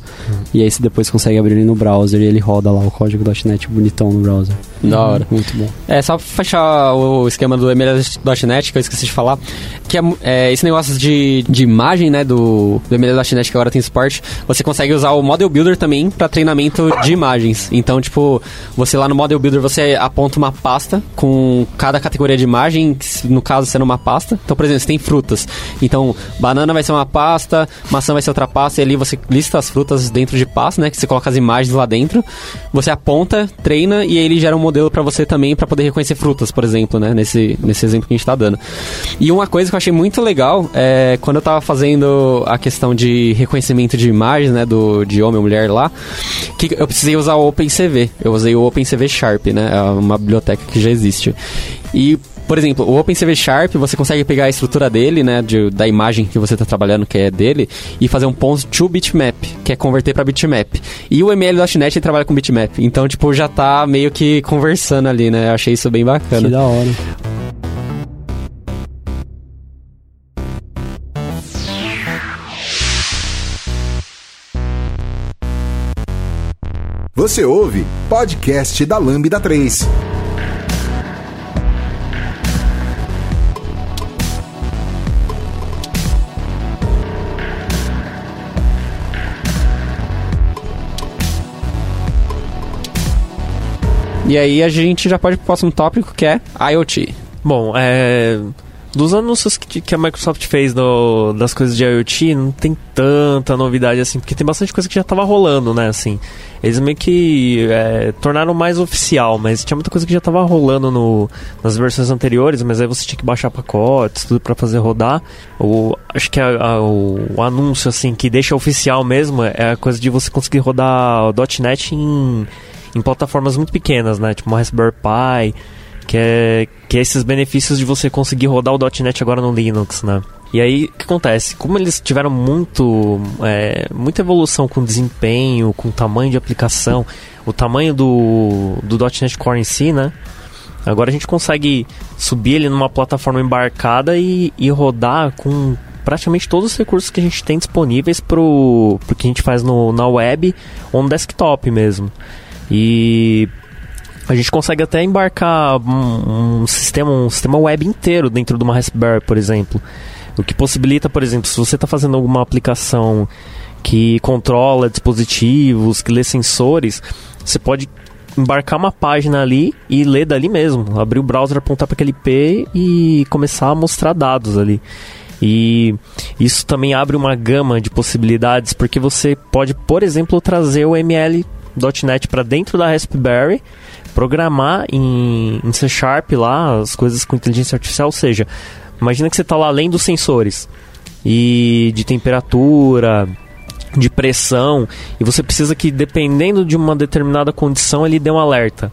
E aí você depois consegue abrir ele no browser e ele roda lá o código .NET bonitão no browser. Da hora. Muito bom. É, só pra fechar o esquema do ML.NET, que eu esqueci de falar, que é, é, esse negócio de, de imagem, né, do, do ML.NET que agora tem suporte, você consegue usar o Model Builder também para treinamento de imagens. Então, tipo, você lá no Model Builder, você aponta uma pasta com cada categoria de imagem, no caso sendo uma pasta. Então, por exemplo, você tem frutas. Então, banana vai ser uma pasta, maçã vai ser outra pasta, e ali você lista as frutas dentro de pasta, né, que você coloca as imagens lá dentro. Você aponta, treina, e aí ele gera um modelo para você também para poder reconhecer frutas, por exemplo, né? Nesse, nesse exemplo que a gente tá dando. E uma coisa que eu achei muito legal é quando eu tava fazendo a questão de reconhecimento de imagens, né? Do, de homem ou mulher lá, que eu precisei usar o OpenCV. Eu usei o OpenCV Sharp, né? É uma biblioteca que já existe. E por exemplo, o OpenCV Sharp, você consegue pegar a estrutura dele, né, de- da imagem que você está trabalhando, que é dele, e fazer um ponto to bitmap, que é converter para bitmap. E o ML.NET ele trabalha com bitmap, então, tipo, já tá meio que conversando ali, né? Eu achei isso bem Que bacana. da hora. Você ouve podcast da Lambda 3. E aí a gente já pode pro próximo tópico, que é IoT. Bom, é. Dos anúncios que, a Microsoft fez das coisas de IoT, não tem tanta novidade assim, porque tem bastante coisa que já tava rolando, né, assim. Eles meio que é, tornaram mais oficial, mas tinha muita coisa que já tava rolando no, nas versões anteriores, mas aí você tinha que baixar pacotes, tudo pra fazer rodar. O, acho que a- a- o, o anúncio, assim, que deixa oficial mesmo é a coisa de você conseguir rodar o .NET em, em plataformas muito pequenas, né, tipo Raspberry Pi, que é, que é esses benefícios de você conseguir rodar o .NET agora no Linux, né? E aí, o que acontece? Como eles tiveram muito, é, muita evolução com desempenho, com tamanho de aplicação, o tamanho do, do .NET Core em si, né? Agora a gente consegue subir ele numa plataforma embarcada e, e rodar com praticamente todos os recursos que a gente tem disponíveis pro, pro que a gente faz no, na web ou no desktop mesmo. E a gente consegue até embarcar um, um, sistema, um sistema web inteiro dentro de uma Raspberry, por exemplo. O que possibilita, por exemplo, se você está fazendo alguma aplicação que controla dispositivos, que lê sensores, você pode embarcar uma página ali e ler dali mesmo. Abrir o browser, apontar para aquele IP e começar a mostrar dados ali. E isso também abre uma gama de possibilidades, porque você pode, por exemplo, trazer o ML.NET para dentro da Raspberry, programar em, em C Sharp lá as coisas com inteligência artificial, ou seja, imagina que você está lá além dos sensores e de temperatura, de pressão, e você precisa que, dependendo de uma determinada condição, ele dê um alerta.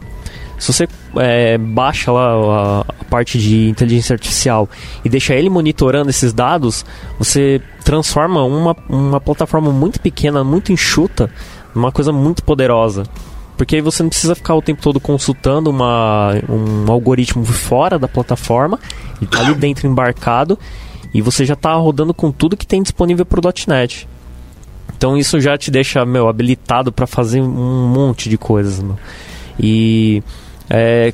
Se você é, baixa lá a, parte de inteligência artificial e deixa ele monitorando esses dados, você transforma uma, uma plataforma muito pequena, muito enxuta, numa coisa muito poderosa. Porque aí você não precisa ficar o tempo todo consultando uma, um algoritmo fora da plataforma, ele está ali dentro embarcado, e você já está rodando com tudo que tem disponível para o .NET. Então isso já te deixa, meu, habilitado para fazer um monte de coisas, meu. E é,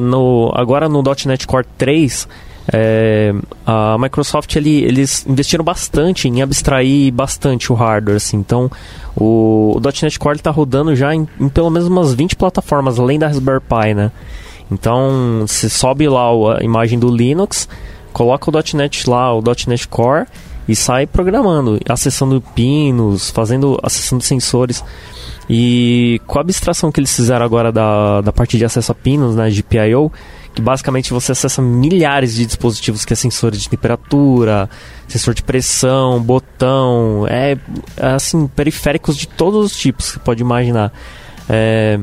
no, agora no .NET Core 3, é, a Microsoft ele, eles investiram bastante em abstrair bastante o hardware, assim. Então, o, o .NET Core está rodando já em, em, pelo menos umas 20 plataformas, além da Raspberry Pi, né? Então, você sobe lá a imagem do Linux, coloca o .NET lá, o .NET Core, e sai programando, acessando pinos, fazendo, acessando sensores. E com a abstração que eles fizeram agora da, da parte de acesso a pinos, né, GPIO, que basicamente você acessa milhares de dispositivos que é sensores de temperatura, sensor de pressão, botão, é, é assim, periféricos de todos os tipos que pode imaginar. É,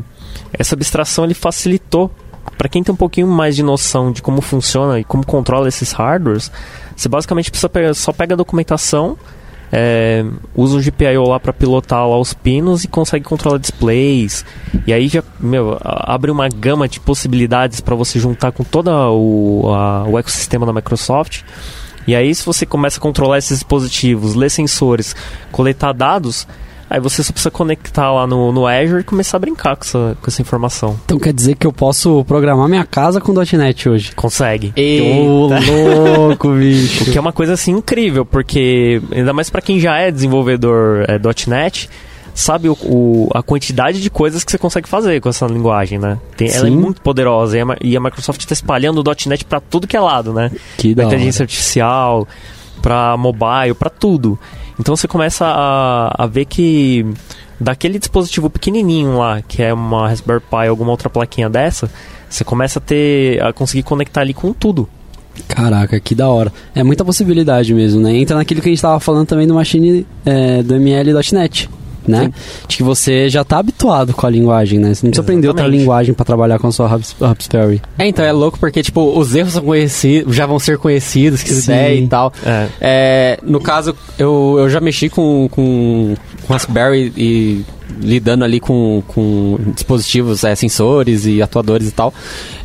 essa abstração ele facilitou para quem tem um pouquinho mais de noção de como funciona e como controla esses hardwares, você basicamente precisa pegar, só pega a documentação, é, usa o GPIO lá para pilotar lá os pinos e consegue controlar displays. E aí já, meu, abre uma gama de possibilidades para você juntar com todo o, o ecossistema da Microsoft. E aí, se você começa a controlar esses dispositivos, ler sensores, coletar dados, Aí você só precisa conectar lá no, no Azure e começar a brincar com essa, com essa informação. Então quer dizer que eu posso programar minha casa com .NET hoje? Consegue. Ô, louco, bicho. O que é uma coisa assim incrível, porque ainda mais para quem já é desenvolvedor é, .NET, sabe o, o, a quantidade de coisas que você consegue fazer com essa linguagem, né? Tem, ela é muito poderosa e a, e a Microsoft está espalhando o .NET para tudo que é lado, né? Que da inteligência artificial, para mobile, para tudo. Então você começa a, a ver que daquele dispositivo pequenininho lá, que é uma Raspberry Pi, alguma outra plaquinha dessa, você começa a ter a conseguir conectar ali com tudo. Caraca, que da hora. É muita possibilidade mesmo, né? Entra naquilo que a gente estava falando também do machine é, do ML.NET né? Sim. De que você já está habituado com a linguagem, né? Você não precisa aprender outra linguagem para trabalhar com a sua Raspberry. É, então é louco porque, tipo, os erros são conhecidos, já vão ser conhecidos, que ideia e tal. É. É, no caso, eu, eu já mexi com, com, com Raspberry e lidando ali com, com dispositivos, é, sensores e atuadores e tal.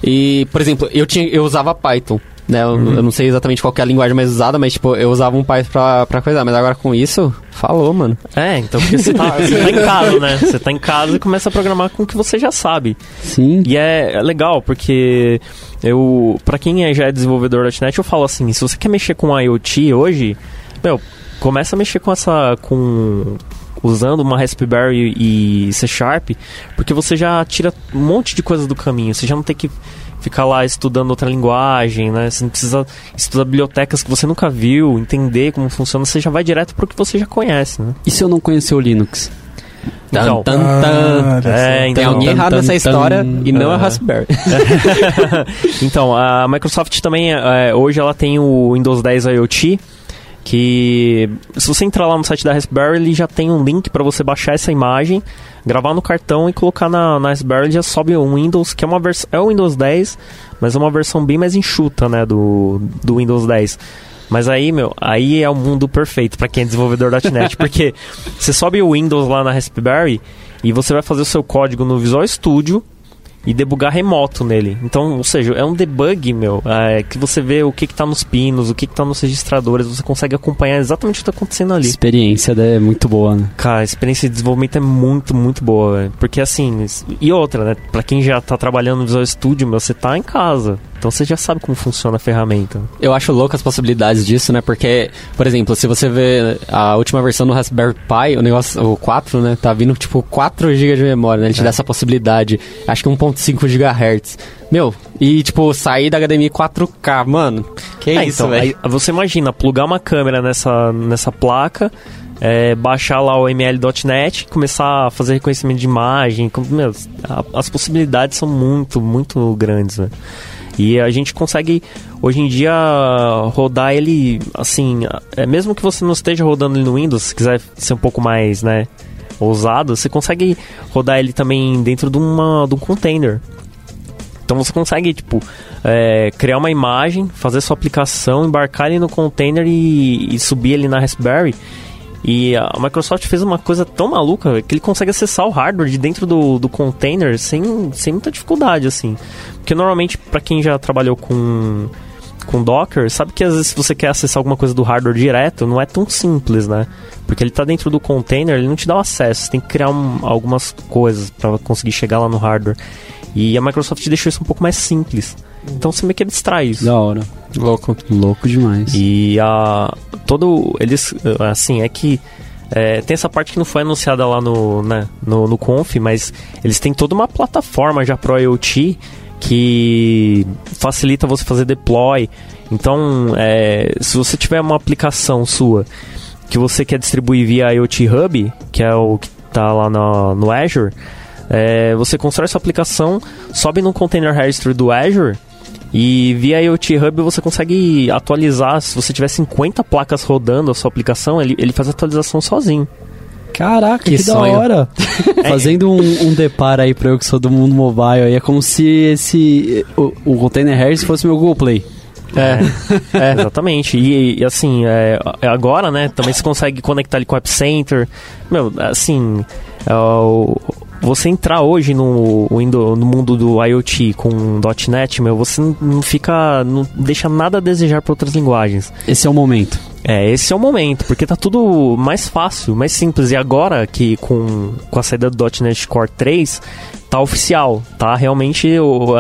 E, por exemplo, eu, tinha, eu usava Python. Né, eu, uhum. eu, não sei exatamente qual é a linguagem mais usada, mas tipo, eu usava um Python pra, pra coisar. Mas agora com isso, falou, mano. É, então porque você tá, você tá em casa, né? Você tá em casa e começa a programar com o que você já sabe. Sim. E é, é legal, porque eu, pra quem é, já é desenvolvedor da .NET, eu falo assim, se você quer mexer com IoT hoje, meu, começa a mexer com essa, com usando uma Raspberry e C Sharp, porque você já tira um monte de coisa do caminho, você já não tem que ficar lá estudando outra linguagem, né? Você não precisa estudar bibliotecas que você nunca viu, entender como funciona, você já vai direto para o que você já conhece, né? E se eu não conhecer o Linux? Então, tan, tan, tan. É, então, Tem alguém errado nessa história e não é Raspberry. então, a Microsoft também, é, hoje ela tem o Windows 10 IoT, que se você entrar lá no site da Raspberry, ele já tem um link para você baixar essa imagem, gravar no cartão e colocar na, na Raspberry, já sobe um Windows, que é uma versão é o Windows 10, mas é uma versão bem mais enxuta, né, do, do Windows 10. Mas aí, meu, aí é o mundo perfeito para quem é desenvolvedor .NET, porque você sobe o Windows lá na Raspberry e você vai fazer o seu código no Visual Studio e debugar remoto nele. Então, ou seja, é um debug, meu, é, que você vê o que, que tá nos pinos, o que, que tá nos registradores, você consegue acompanhar exatamente o que tá acontecendo A ali. experiência é muito boa, né? Cara, a experiência de desenvolvimento é muito, muito boa, velho. Porque assim, e outra, né? Pra quem já tá trabalhando no Visual Studio, meu, você tá em casa. Então você já sabe como funciona a ferramenta. Eu acho louco as possibilidades disso, né? Porque, por exemplo, se você vê a última versão do Raspberry Pi, o negócio, o 4, né? Tá vindo tipo 4 GB de memória, né? Ele te É. dá essa possibilidade. Acho que 1.5 GHz. Meu, e tipo, sair da HDMI 4K, mano. Que É, isso, então, velho. você imagina, plugar uma câmera nessa, nessa placa, é, baixar lá o ml.net, começar a fazer reconhecimento de imagem. meu, as possibilidades são muito, muito grandes, né? E a gente consegue, hoje em dia, rodar ele, assim, é, mesmo que você não esteja rodando ele no Windows, se quiser ser um pouco mais, né, ousado, você consegue rodar ele também dentro de, uma, de um container. Então você consegue, tipo, é, criar uma imagem, fazer sua aplicação, embarcar ele no container e, e subir ele na Raspberry. E a Microsoft fez uma coisa tão maluca que ele consegue acessar o hardware de dentro do, do container sem, sem muita dificuldade, assim. Porque normalmente, para quem já trabalhou com, com Docker, sabe que às vezes se você quer acessar alguma coisa do hardware direto, não é tão simples, né? Porque ele tá dentro do container, ele não te dá o acesso, você tem que criar um- algumas coisas para conseguir chegar lá no hardware. E a Microsoft deixou isso um pouco mais simples. Então você meio que abstrai isso. Da hora. Louco. Louco demais. E a todo eles assim é que é, tem essa parte que não foi anunciada lá no, né, no, no Conf, mas eles têm toda uma plataforma já pro IoT que facilita você fazer deploy. Então, é, se você tiver uma aplicação sua que você quer distribuir via IoT Hub, que é o que está lá no, no Azure, é, você constrói sua aplicação, sobe no container registry do Azure e via IoT Hub você consegue atualizar. Se você tiver 50 placas rodando a sua aplicação, ele, ele faz a atualização sozinho. Caraca, que, Que da hora. Fazendo um, um deparo aí pra eu que sou do mundo mobile aí, é como se esse o, o Container Harris fosse meu Google Play. É, é, exatamente. E, e, assim, é, é agora, né, também você consegue conectar ele com o App Center. Meu, assim, é, o- você entrar hoje no, no mundo do IoT com .NET, meu, você não- não fica, não deixa nada a desejar para outras linguagens. Esse é o momento. É, esse é o momento, porque tá tudo mais fácil, mais simples. E agora que com, com a saída do .NET Core 3, tá oficial, tá realmente,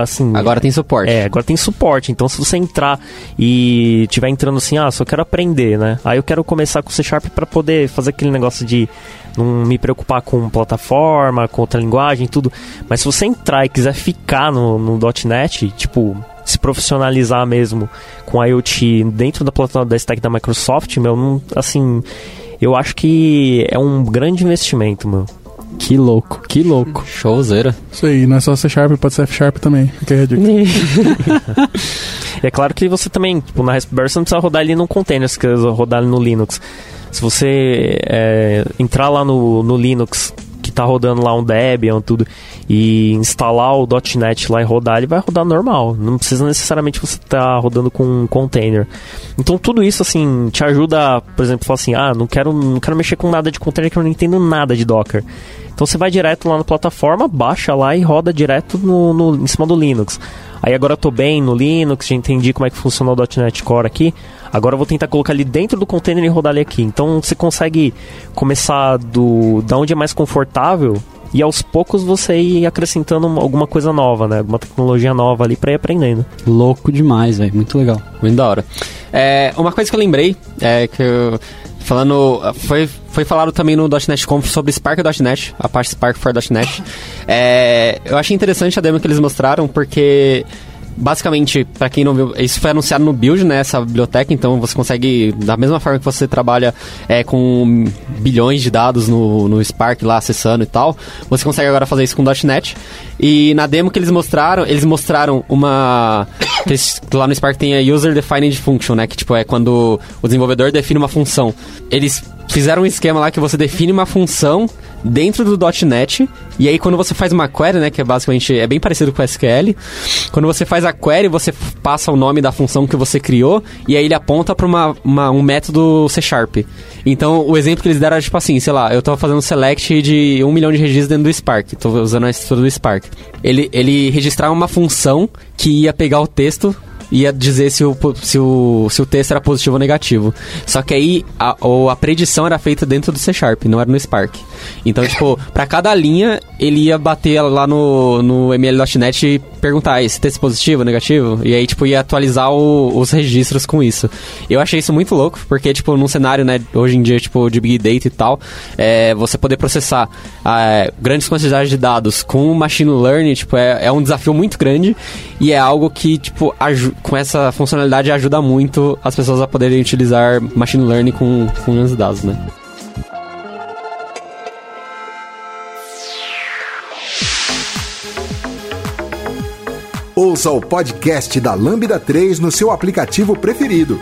assim... Agora tem suporte. É, agora tem suporte. Então, se você entrar e tiver entrando assim, ah, só quero aprender, né? Aí eu quero começar com C Sharp para poder fazer aquele negócio de não me preocupar com plataforma, com outra linguagem, tudo. Mas se você entrar e quiser ficar no, no .NET, tipo, se profissionalizar mesmo com IoT dentro da plataforma da stack da Microsoft, meu, não, assim, eu acho que é um grande investimento, meu. Que louco, que louco. Showzera. Isso aí, não é só C Sharp, pode ser F Sharp também. Fica aí a dica. E é claro que você também, tipo, na Raspberry você não precisa rodar ele num container, você quer rodar ele no Linux. Se você é, entrar lá no, no Linux, tá rodando lá um Debian, tudo, e instalar o .NET lá e rodar, ele vai rodar normal. Não precisa necessariamente você estar rodando com um container. Então tudo isso, assim, te ajuda, por exemplo, falar assim, ah, não quero, não quero mexer com nada de container que eu não entendo nada de Docker. Então você vai direto lá na plataforma, baixa lá e roda direto no, no- em cima do Linux. Aí agora eu tô bem no Linux, já entendi como é que funciona o .NET Core aqui. Agora eu vou tentar colocar ele dentro do container e rodar ele aqui. Então você consegue começar do da onde é mais confortável e aos poucos você ir acrescentando uma- alguma coisa nova, né? Alguma tecnologia nova ali pra ir aprendendo. Louco demais, velho. Muito legal. Muito da hora. É, uma coisa que eu lembrei é que eu, falando foi foi falado também no .NET Conf sobre Spark.NET, a parte Spark for .NET. É, eu achei interessante a demo que eles mostraram porque basicamente, para quem não viu, isso foi anunciado no Build, né, essa biblioteca, então você consegue, da mesma forma que você trabalha é, com bilhões de dados no, no Spark lá, acessando e tal, você consegue agora fazer isso com .NET. E na demo que eles mostraram, eles mostraram uma... eles- lá no Spark tem a User Defined Function, né, que tipo é quando o desenvolvedor define uma função. Eles fizeram um esquema lá que você define uma função dentro do .NET e aí quando você faz uma query, né, que é basicamente é bem parecido com SQL, quando você faz a query você passa o nome da função que você criou e aí ele aponta para uma, uma, um método C Sharp. Então o exemplo que eles deram era tipo assim, sei lá, eu tô fazendo select de um milhão de registros dentro do Spark, tô usando a estrutura do Spark. Ele, ele registrava uma função que ia pegar o texto ia dizer se o, se o, se o texto era positivo ou negativo. Só que aí a, a predição era feita dentro do C Sharp, não era no Spark. Então, tipo, para cada linha, ele ia bater lá no, no ML.NET e perguntar esse texto é positivo ou negativo. E aí, tipo, ia atualizar o, os registros com isso. Eu achei isso muito louco, porque, tipo, num cenário, né, hoje em dia, tipo, de Big Data e tal, é, você poder processar é, grandes quantidades de dados com Machine Learning, tipo, é, é um desafio muito grande e é algo que, tipo, com essa funcionalidade ajuda muito as pessoas a poderem utilizar Machine Learning com, os dados, né? Ouça o podcast da Lambda 3 no seu aplicativo preferido.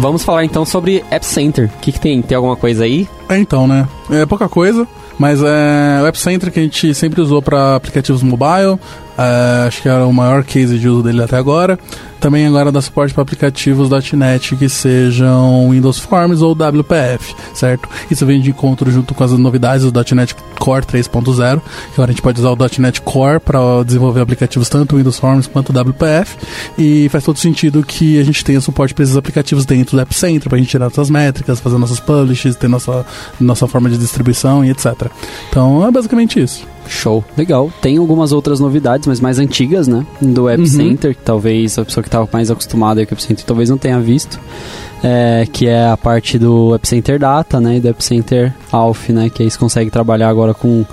Vamos falar então sobre App Center. O que, que tem? Tem alguma coisa aí? É, então, né? É pouca coisa, mas é o App Center que a gente sempre usou para aplicativos mobile. É, acho que era o maior case de uso dele até agora. Também agora dá suporte para aplicativos .NET que sejam Windows Forms ou WPF, certo? Isso vem de encontro junto com as novidades do .NET Core 3.0, que agora a gente pode usar o .NET Core para desenvolver aplicativos tanto Windows Forms quanto WPF, e faz todo sentido que a gente tenha suporte para esses aplicativos dentro do App Center, para a gente tirar nossas métricas, fazer nossos publishes, ter nossa, nossa forma de distribuição e etc. Então é basicamente isso. Show. Legal. Tem algumas outras novidades, mas mais antigas, né? Do App uhum. Center, que talvez a pessoa que estava mais acostumada com o App Center talvez não tenha visto. É, que é a parte do App Center Data, né? E do App Center Alpha, né? Que aí você consegue trabalhar agora com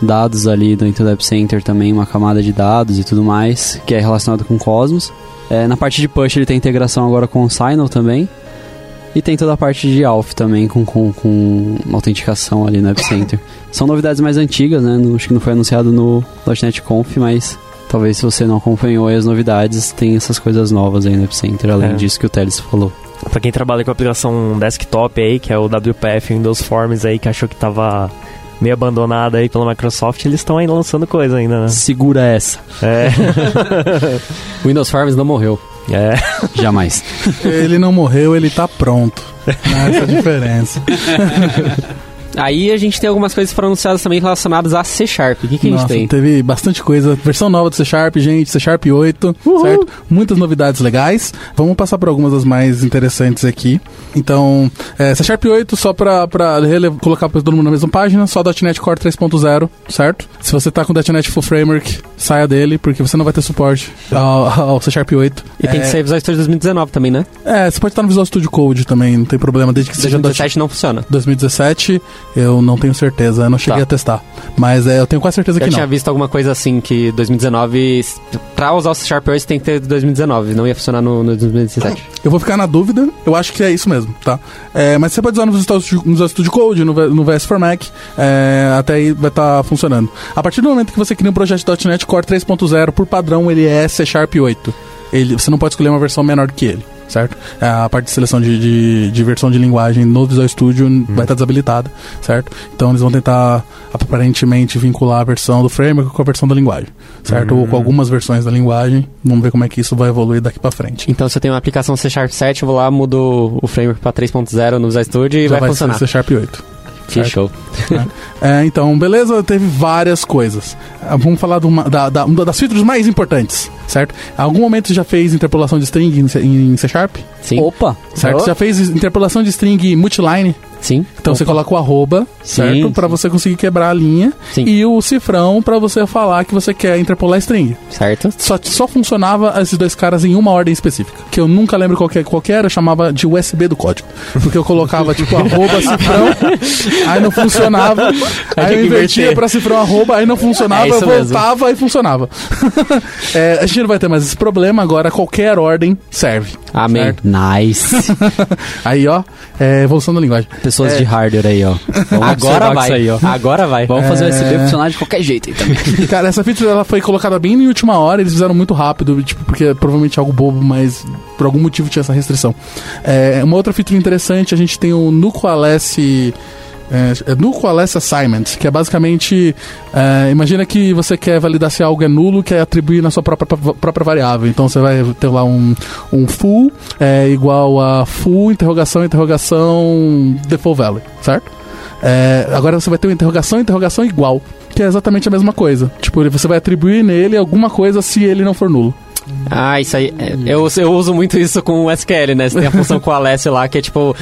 dados ali dentro do App Center também, uma camada de dados e tudo mais, que é relacionado com Cosmos. É, na parte de push ele tem integração agora com o Signal também. E tem toda a parte de Alpha também, com, com, com autenticação ali no App Center. São novidades mais antigas, né? No, acho que não foi anunciado no .NET Conf, mas talvez se você não acompanhou as novidades, tem essas coisas novas aí no App Center, além é. disso que o Teles falou. Pra quem trabalha com a aplicação desktop aí, que é o WPF Windows Forms aí, que achou que tava meio abandonada aí pela Microsoft, eles estão aí lançando coisa ainda, né? Segura essa. É. Windows Forms não morreu. É. Jamais. Ele não morreu, ele tá pronto. Essa é a diferença. Aí a gente tem algumas coisas foram anunciadas também relacionadas a C Sharp. O que, que Nossa, a gente tem? Teve bastante coisa. Versão nova do C Sharp, gente, C Sharp 8, Uhul. certo? Muitas novidades legais. Vamos passar por algumas das mais interessantes aqui. Então, é, C Sharp 8, só pra, pra colocar todo mundo na mesma página, só .NET Core 3.0, certo? Se você tá com .NET Full Framework, saia dele, porque você não vai ter suporte ao, ao C Sharp 8. E é, tem que ser Visual Studio 2019 também, né? É, você pode estar no Visual Studio Code também, não tem problema, desde que 2017 seja... 2017 não funciona. 2017 eu não tenho certeza, eu não cheguei tá. a testar. Mas é, eu tenho quase certeza eu que não. Eu tinha visto alguma coisa assim que 2019. Pra usar o C Sharp 8 tem que ter 2019, não ia funcionar no, no 2017. Eu vou ficar na dúvida, eu acho que é isso mesmo, tá? É, mas você pode usar no Visual Studio Code, no, no VS for Mac, é, até aí vai estar tá funcionando. A partir do momento que você cria um projeto .NET Core 3.0, por padrão ele é C Sharp 8. Ele, você não pode escolher uma versão menor que ele certo? É, a parte de seleção de, de, de versão de linguagem no Visual Studio hum. vai estar desabilitada, certo? Então eles vão tentar aparentemente vincular a versão do framework com a versão da linguagem, certo? Ou com hum. algumas versões da linguagem. Vamos ver como é que isso vai evoluir daqui para frente. Então se eu tenho uma aplicação C Sharp 7, eu vou lá, mudo o framework para 3.0 no Visual Studio e Já vai, vai funcionar. C Sharp 8. Que show. É. é, então, beleza, teve várias coisas. Ah, vamos falar de uma, da, da, uma das features mais importantes, certo? Em algum momento você já fez interpolação de string em, em C Sharp? Sim. Opa! Certo? Oh. Já fez interpolação de string multiline? Sim. Então Opa. você coloca o arroba, certo? Para você conseguir quebrar a linha. Sim. E o cifrão para você falar que você quer interpolar a string. Certo. Só, só funcionava esses dois caras em uma ordem específica. Que eu nunca lembro qual que, qual que era, eu chamava de USB do código. Porque eu colocava, tipo, arroba, cifrão, aí não funcionava. Aí eu invertia para cifrão arroba, aí não funcionava, é eu voltava mesmo. e funcionava. é, a gente não vai ter mais esse problema, agora qualquer ordem serve. Amém. Certo? Nice. Aí, ó, é evolução da linguagem. Pessoas É. de hardware aí, ó. Vamos Agora vai. aí, ó. Agora vai. Vamos fazer o É. USB funcionar de qualquer jeito aí também. Cara, essa feature ela foi colocada bem em última hora, eles fizeram muito rápido, tipo, porque é provavelmente algo bobo, mas por algum motivo tinha essa restrição. É, uma outra feature interessante, a gente tem o Nucleus é, é Nucleus Assignment, que é basicamente. é, imagina que você quer validar se algo é nulo, quer atribuir na sua própria, própria variável. Então você vai ter lá um, um full é, igual a full, interrogação, interrogação, default value, certo? É, agora você vai ter uma interrogação, interrogação igual, que é exatamente a mesma coisa. Tipo, você vai atribuir nele alguma coisa se ele não for nulo. Ah, isso aí. é, Eu, eu uso muito isso com o SQL, né? Você tem a função Alessio lá, que é tipo.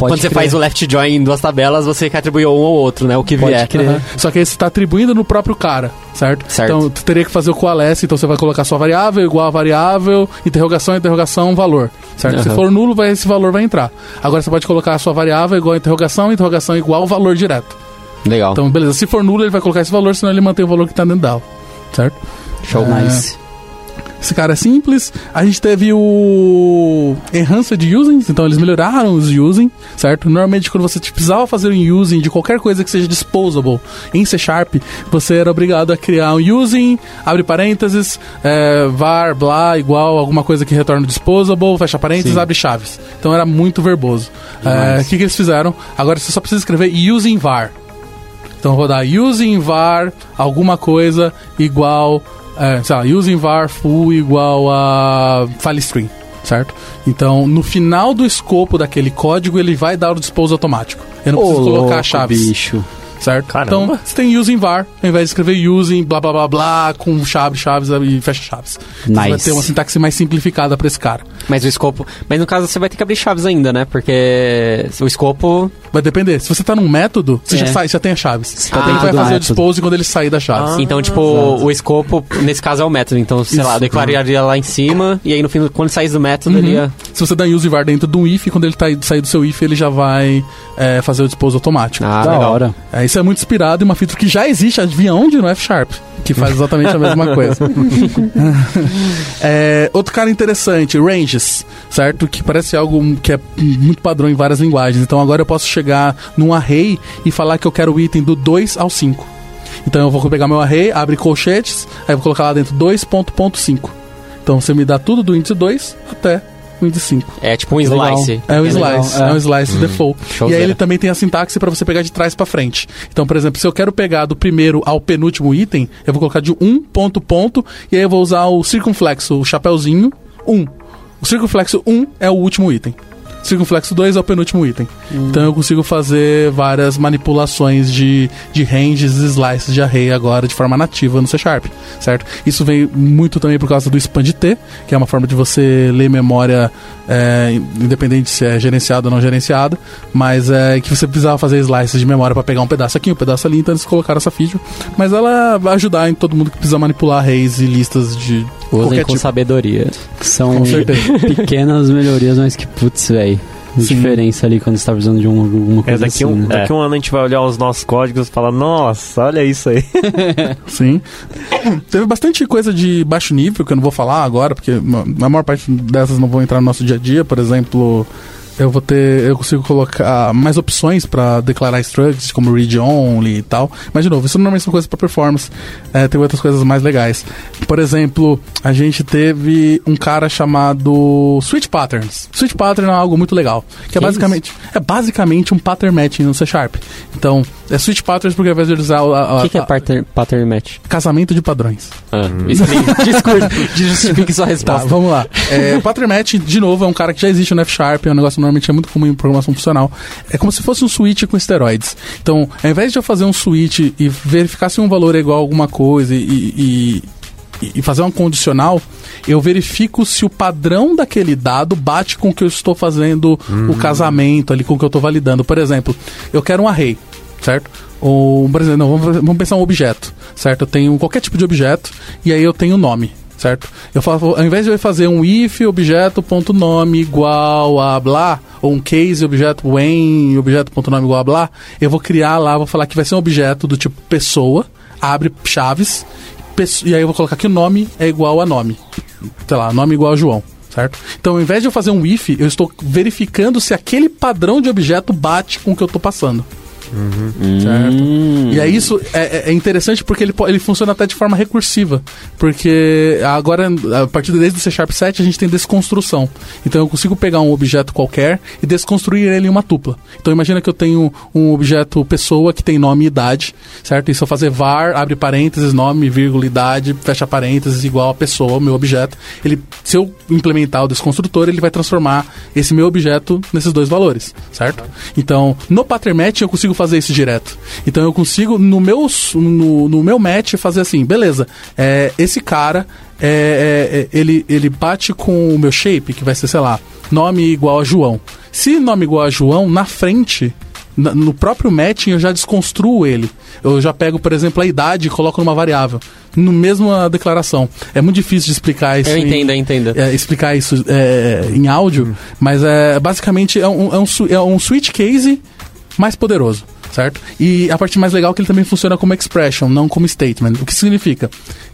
Pode quando você crer. faz o left join em duas tabelas, você que atribuiu um ou outro, né? O que Pode vier. crer. Aham. Só que aí você está atribuindo no próprio cara, certo? Certo. Então tu teria que fazer o coalesce, então você vai colocar sua variável igual a variável, interrogação, interrogação, valor, certo? Se Aham. for nulo, vai, esse valor vai entrar. Agora você pode colocar a sua variável igual a interrogação, interrogação igual valor direto. Legal. Então, beleza, se for nulo, ele vai colocar esse valor, senão ele mantém o valor que está dentro dela, certo? Show. É. Nice. Esse cara é simples. A gente teve o Enhanced Using, então eles melhoraram os using, certo? Normalmente quando você precisava fazer um using de qualquer coisa que seja disposable em C Sharp, você era obrigado a criar um using, abre parênteses, é, var, blá, igual alguma coisa que retorna disposable, fecha parênteses, abre chaves. Então era muito verboso. É, O que, que eles fizeram? Agora você só precisa escrever using var. Então vou dar using var alguma coisa igual, é, sei lá, using var full igual a file string, certo? Então no final do escopo daquele código ele vai dar o dispose automático. Eu não preciso colocar chaves, bicho. Certo? Caramba. Então você tem using var, ao invés de escrever using blá blá blá blá com chave, chaves e fecha chaves. Você vai Nice. ter uma sintaxe mais simplificada para esse cara. Mas o escopo. Mas no caso você vai ter que abrir chaves ainda, né? Porque o escopo. Vai depender. Se você tá num método, você É. já, sai, já tem as chaves. tá ele dentro vai do fazer o método. dispose quando ele sair das chaves. então, tipo, o escopo, nesse caso, é o método. Então, sei lá, Isso. eu declararia lá em cima, e aí no fim, quando saísse do método, ele ia. Se você dá use var dentro de um if, quando ele tá, sair do seu if, ele já vai é, fazer o dispose automático. Ah, da legal. hora. É, isso é muito inspirado em uma feature que já existe, adivinha onde? No F Sharp, que faz exatamente a mesma coisa. É, outro cara interessante, ranges, certo? Que parece algo que é muito padrão em várias linguagens. Então agora eu posso chegar num array e falar que eu quero o item do 2 ao 5. Então eu vou pegar meu array, abre colchetes, aí eu vou colocar lá dentro 2.5. Então você me dá tudo do índice 2 até o índice 5. É tipo um Legal. slice. É um slice, é, é. um slice default. show e aí zero. ele também tem a sintaxe para você pegar de trás para frente. Então, por exemplo, se eu quero pegar do primeiro ao penúltimo item, eu vou colocar de um ponto ponto e aí eu vou usar o circunflexo, o chapéuzinho 1. Um. O circunflexo 1 é o último item. Circunflexo 2 é o penúltimo item. Então eu consigo fazer várias manipulações de, de ranges e slices de array agora de forma nativa no C Sharp, certo? Isso vem muito também por causa do expand T, que é uma forma de você ler memória é, independente se é gerenciada ou não gerenciada, mas é que você precisava fazer slices de memória para pegar um pedaço aqui, um pedaço ali, então eles colocaram essa feature. Mas ela vai ajudar em todo mundo que precisa manipular arrays e listas de Usem com tipo. sabedoria. São pequenas melhorias, mas que putz, velho. Sim. Diferença ali quando você tá precisando de um, alguma É, coisa daqui, assim, um, né? daqui um ano a gente vai olhar os nossos códigos e falar, nossa, olha isso aí. Sim. Teve bastante coisa de baixo nível que eu não vou falar agora, porque a maior parte dessas não vão entrar no nosso dia a dia. Por exemplo, eu vou ter. Eu consigo colocar mais opções para declarar structs, como read only e tal. Mas, de novo, isso normalmente são coisas para performance. É, tem outras coisas mais legais. Por exemplo, a gente teve um cara chamado Switch Patterns. Switch Pattern é algo muito legal. Que, é Que basicamente. É basicamente um pattern matching no C Sharp. Então, é Switch Patterns porque ao invés de usar O que, que é a- pattern, pattern match? casamento de padrões. Ah, explique. Discurso. Justifique sua Tá, resposta. vamos lá. É, pattern match, de novo, é um cara que já existe no F-Sharp, é um negócio normalmente é muito comum em programação funcional. É como se fosse um switch com esteroides. Então, ao invés de eu fazer um switch e verificar se um valor é igual a alguma coisa e, e, e fazer um condicional, eu verifico se o padrão daquele dado bate com o que eu estou fazendo o casamento ali, com o que eu estou validando. Por exemplo, eu quero um array, certo? Ou, por exemplo, não, vamos, vamos pensar um objeto, certo? Eu tenho qualquer tipo de objeto e aí eu tenho nome, certo? Eu falo, ao invés de eu fazer um if objeto.nome igual a blá, ou um case objeto when objeto.nome igual a blá, eu vou criar lá, vou falar que vai ser um objeto do tipo pessoa, abre chaves, e aí eu vou colocar que o nome é igual a nome. Sei lá, nome igual a João. certo? Então, ao invés de eu fazer um if, eu estou verificando se aquele padrão de objeto bate com o que eu estou passando. Certo? Hum. E aí isso é, é interessante porque ele, ele funciona até de forma recursiva. Porque agora, a partir desde o C Sharp 7, a gente tem desconstrução. Então eu consigo pegar um objeto qualquer e desconstruir ele em uma tupla. Então imagina que eu tenho um objeto pessoa que tem nome e idade, certo? E se eu fazer var, abre parênteses, nome, vírgula, idade, fecha parênteses, igual a pessoa, meu objeto, ele, se eu implementar o desconstrutor, ele vai transformar esse meu objeto nesses dois valores, certo? Então, no pattern match eu consigo fazer isso direto. Então eu consigo, no meu, no, no meu match, fazer assim, beleza, é, esse cara, é, é, é, ele, ele bate com o meu shape, que vai ser, sei lá, nome igual a João. Se nome igual a João, na frente, no próprio matching eu já desconstruo ele. Eu já pego, por exemplo, a idade e coloco numa variável. No mesma declaração. É muito difícil de explicar isso. Eu em- entendo, eu entendo. é, explicar isso é, em áudio, mas é, basicamente é um, é, um, é um switch case mais poderoso, certo? E a parte mais legal é que ele também funciona como expression, não como statement. O que significa?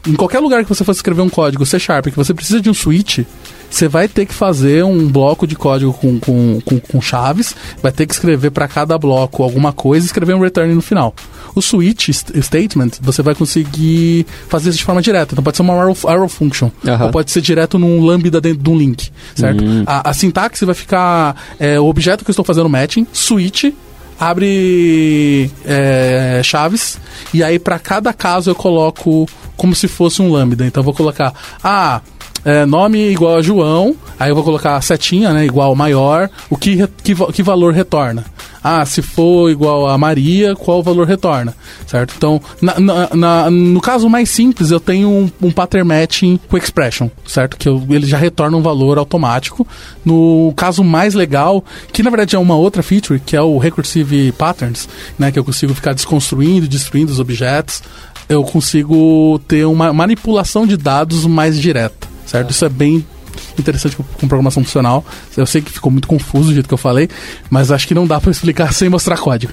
Em qualquer lugar que você for escrever um código C Sharp que você precisa de um switch, você vai ter que fazer um bloco de código com, com, com, com chaves, vai ter que escrever para cada bloco alguma coisa e escrever um return no final. O switch st- statement, você vai conseguir fazer isso de forma direta. Então pode ser uma arrow, arrow function, ou pode ser direto num lambda dentro de um link, certo? A, a sintaxe vai ficar é, o objeto que eu estou fazendo matching, switch, abre é, chaves, e aí para cada caso eu coloco como se fosse um lambda. Então eu vou colocar, ah, é, nome igual a João, aí eu vou colocar setinha, né, igual maior, o que, que, que valor retorna? Ah, se for igual a Maria, qual valor retorna? Certo? Então, na- na- na- no caso mais simples, eu tenho um, um pattern matching com expression, certo? Que eu- ele já retorna um valor automático. No caso mais legal, que na verdade é uma outra feature, que é o recursive patterns, né? Que eu consigo ficar desconstruindo, destruindo os objetos. Eu consigo ter uma manipulação de dados mais direta, certo? Isso é bem interessante com, com programação funcional. Eu sei que ficou muito confuso do jeito que eu falei, mas acho que não dá pra explicar sem mostrar código.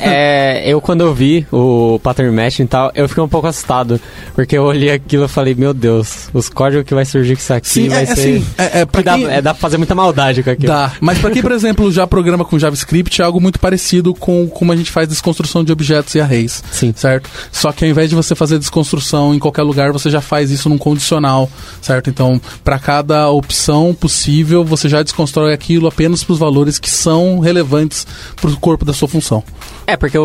É, é, eu quando eu vi o pattern matching e tal, eu fiquei um pouco assustado. Porque eu olhei aquilo e falei, meu Deus, os códigos que vai surgir com isso aqui Sim, vai é, ser. assim, é, é, pra que dá, quem- é, dá pra fazer muita maldade com aquilo. Dá. Mas pra quem, por exemplo, já programa com JavaScript, é algo muito parecido com como a gente faz desconstrução de objetos e arrays. Sim. Certo? Só que ao invés de você fazer desconstrução em qualquer lugar, você já faz isso num condicional, certo? Então, para cada opção possível, você já desconstrói aquilo apenas para os valores que são relevantes para o corpo da sua função. É, porque o,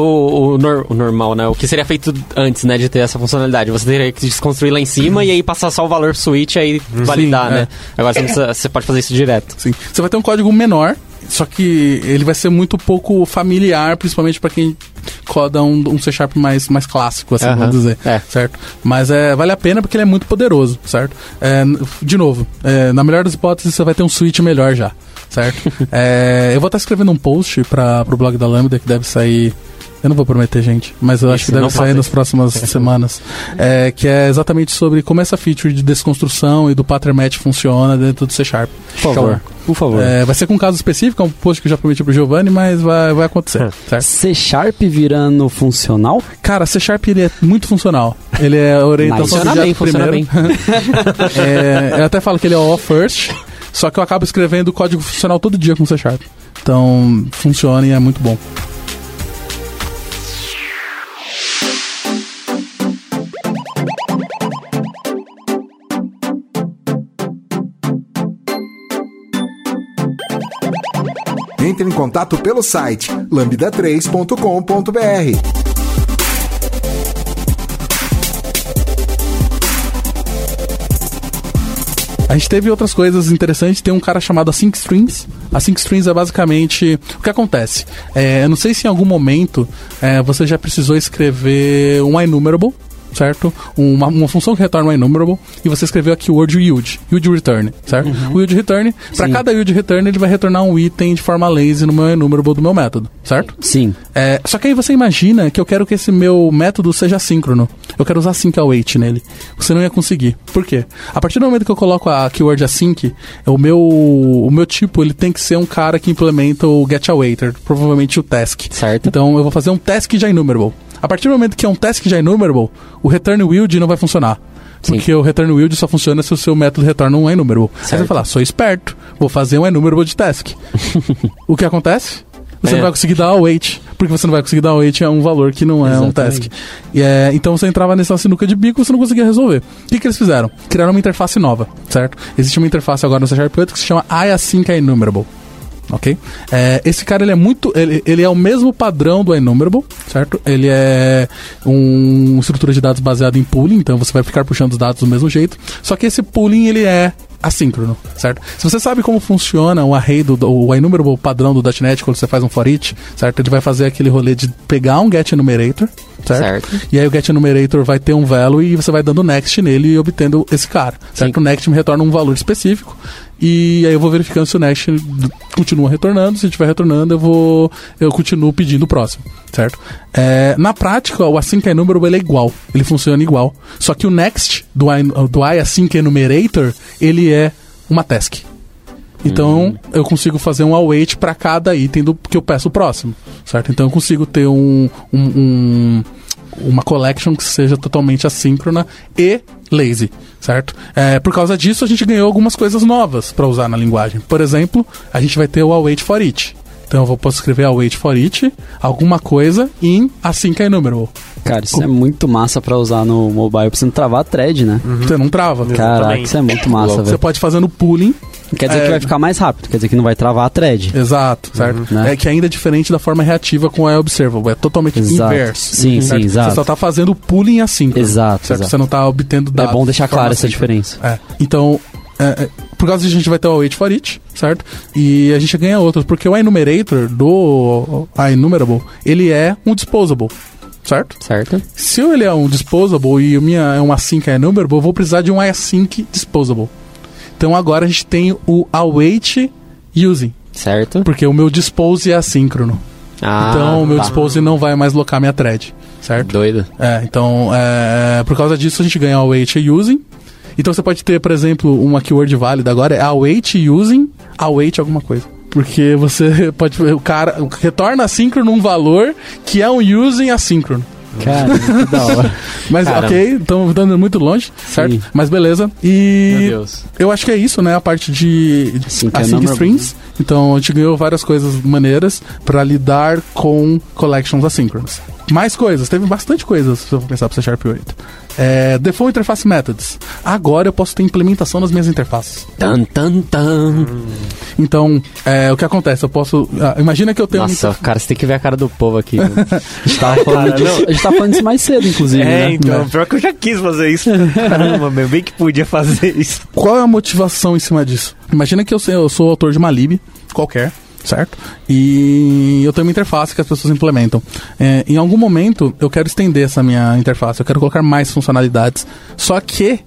o, nor- o normal, né? O que seria feito antes, né, de ter essa funcionalidade? Você teria que desconstruir lá em cima e aí passar só o valor switch e aí validar, Sim, né? é. Agora você, precisa- você pode fazer isso direto. Sim. Você vai ter um código menor, só que ele vai ser muito pouco familiar, principalmente para quem coda um, um C Sharp mais, mais clássico, assim, Aham. vamos dizer. É. Certo? Mas é, vale a pena porque ele é muito poderoso, certo? É, de novo, é, na melhor das hipóteses, você vai ter um switch melhor já, certo? É, eu vou estar escrevendo um post para o blog da Lambda que deve sair. Eu não vou prometer, gente, mas eu acho Isso, que deve sair nas próximas semanas. É, que é exatamente sobre como essa feature de desconstrução e do pattern match funciona dentro do C Sharp. Por favor. Por favor. É, vai ser com um caso específico, é um post que eu já prometi pro Giovanni, mas vai, vai acontecer, certo? C Sharp virando funcional? Cara, C Sharp ele é muito funcional. Ele é orientação Funciona bem, funciona primeiro. É, eu até falo que ele é all first, só que eu acabo escrevendo código funcional todo dia com C Sharp. Então, funciona e é muito bom. Em contato pelo site lambda3.com.br. A gente teve outras coisas interessantes. Tem um cara chamado Async Strings. Async Strings é basicamente o que acontece. É, eu não sei se em algum momento é, você já precisou escrever um enumerable. Certo? Uma, uma função que retorna um enumerable e você escreveu aqui o word yield, yield return, certo? O yield return, para cada yield return, ele vai retornar um item de forma lazy no meu enumerable do meu método, certo? Sim. É, só que aí você imagina que eu quero que esse meu método seja síncrono. Eu quero usar sync await nele. Você não ia conseguir. Por quê? A partir do momento que eu coloco a keyword async, o meu, o meu tipo ele tem que ser um cara que implementa o get awaiter, provavelmente o task. Certo. Então eu vou fazer um task já enumerable. A partir do momento que é um task já enumerable, o return yield não vai funcionar. Sim. Porque o return wild só funciona se o seu método retorna um enumerable. Aí você vai falar, sou esperto, vou fazer um enumerable de task. o que acontece? Você É. não vai conseguir dar await, porque você não vai conseguir dar await a um valor que não é um task. Exatamente. E é, então você entrava nessa sinuca de bico e você não conseguia resolver. O que, que eles fizeram? Criaram uma interface nova, certo? Existe uma interface agora no C Sharp 8 que se chama iAsync Enumerable. Ok? É, esse cara ele é muito. Ele, ele é o mesmo padrão do Enumerable, certo? Ele é uma estrutura de dados baseada em pooling, então você vai ficar puxando os dados do mesmo jeito. Só que esse pooling ele é assíncrono, certo? Se você sabe como funciona o array do, do o enumerable padrão do .NET quando você faz um for each, certo? Ele vai fazer aquele rolê de pegar um get enumerator, certo? Certo. E aí o get enumerator vai ter um value e você vai dando next nele e obtendo esse cara, certo? Sim. O next me retorna um valor específico e aí eu vou verificando se o next continua retornando, se estiver retornando eu vou eu continuo pedindo o próximo, certo? É, na prática o async enumerable ele é igual, ele funciona igual, só que o next do i, do i async enumerator ele é uma task. Então, eu consigo fazer um await para cada item do que eu peço o próximo, certo? Então, eu consigo ter um, um- um- uma collection que seja totalmente assíncrona e lazy, certo? É, por causa disso, a gente ganhou algumas coisas novas para usar na linguagem. Por exemplo, a gente vai ter o await for each. Então, eu vou, posso escrever await for each, alguma coisa em async enumerable. Cara, isso é muito massa pra usar no mobile, você não travar a thread, né? Você não trava. Caraca, isso é muito massa, Você velho. pode fazer no pooling Quer dizer é- que vai ficar mais rápido, quer dizer que não vai travar a thread. Exato, certo? né? É que ainda é diferente da forma reativa com a observable, é totalmente Exato. inverso. Sim, certo? sim, exato. Você só tá fazendo o pooling assim. Exato, Certo? exato. Você não tá obtendo É dados. bom deixar clara essa diferença. É. Então, é, é, por causa disso, a gente vai ter o await for each, certo? E a gente ganha outros, porque o enumerator do enumerable, ele é um disposable. Certo? Certo? Se ele é um disposable e o minha é um async enumerable, eu vou precisar de um async disposable. Então agora a gente tem o await using, Certo? porque o meu dispose é assíncrono. Ah, então o meu tá. dispose não vai mais locar minha thread, certo? Doido. É, então é, por causa disso a gente ganha await using. Então você pode ter, por exemplo, uma keyword válida agora é await using, await alguma coisa. Porque você pode. O cara retorna assíncrono um valor que é um using assíncrono. Cara, que da hora. Mas Caramba. ok, estamos dando muito longe, certo? Sim. Mas beleza. Meu E Deus. eu acho que é isso, né? A parte de enumerable. strings. Então a gente ganhou várias coisas maneiras para lidar com collections assíncronas. Mais coisas, teve bastante coisas se eu for pensar para C Sharp 8. É, Default Interface Methods. Agora eu posso ter implementação nas minhas interfaces. Tan, tan, tan. Então, é, o que acontece? Eu posso. ah, imagina que eu tenho uma Nossa, interface- cara, você tem que ver a cara do povo aqui. né? A gente tava falando, Cara, disso, a gente tava falando disso mais cedo, inclusive, É, né? então, É. pior que eu já quis fazer isso. Caramba, meu, bem que podia fazer isso. Qual é a motivação em cima disso? Imagina que eu, eu sou autor de uma lib qualquer, certo? E eu tenho uma interface que as pessoas implementam. É, em algum momento eu quero estender essa minha interface, eu quero colocar mais funcionalidades. Só que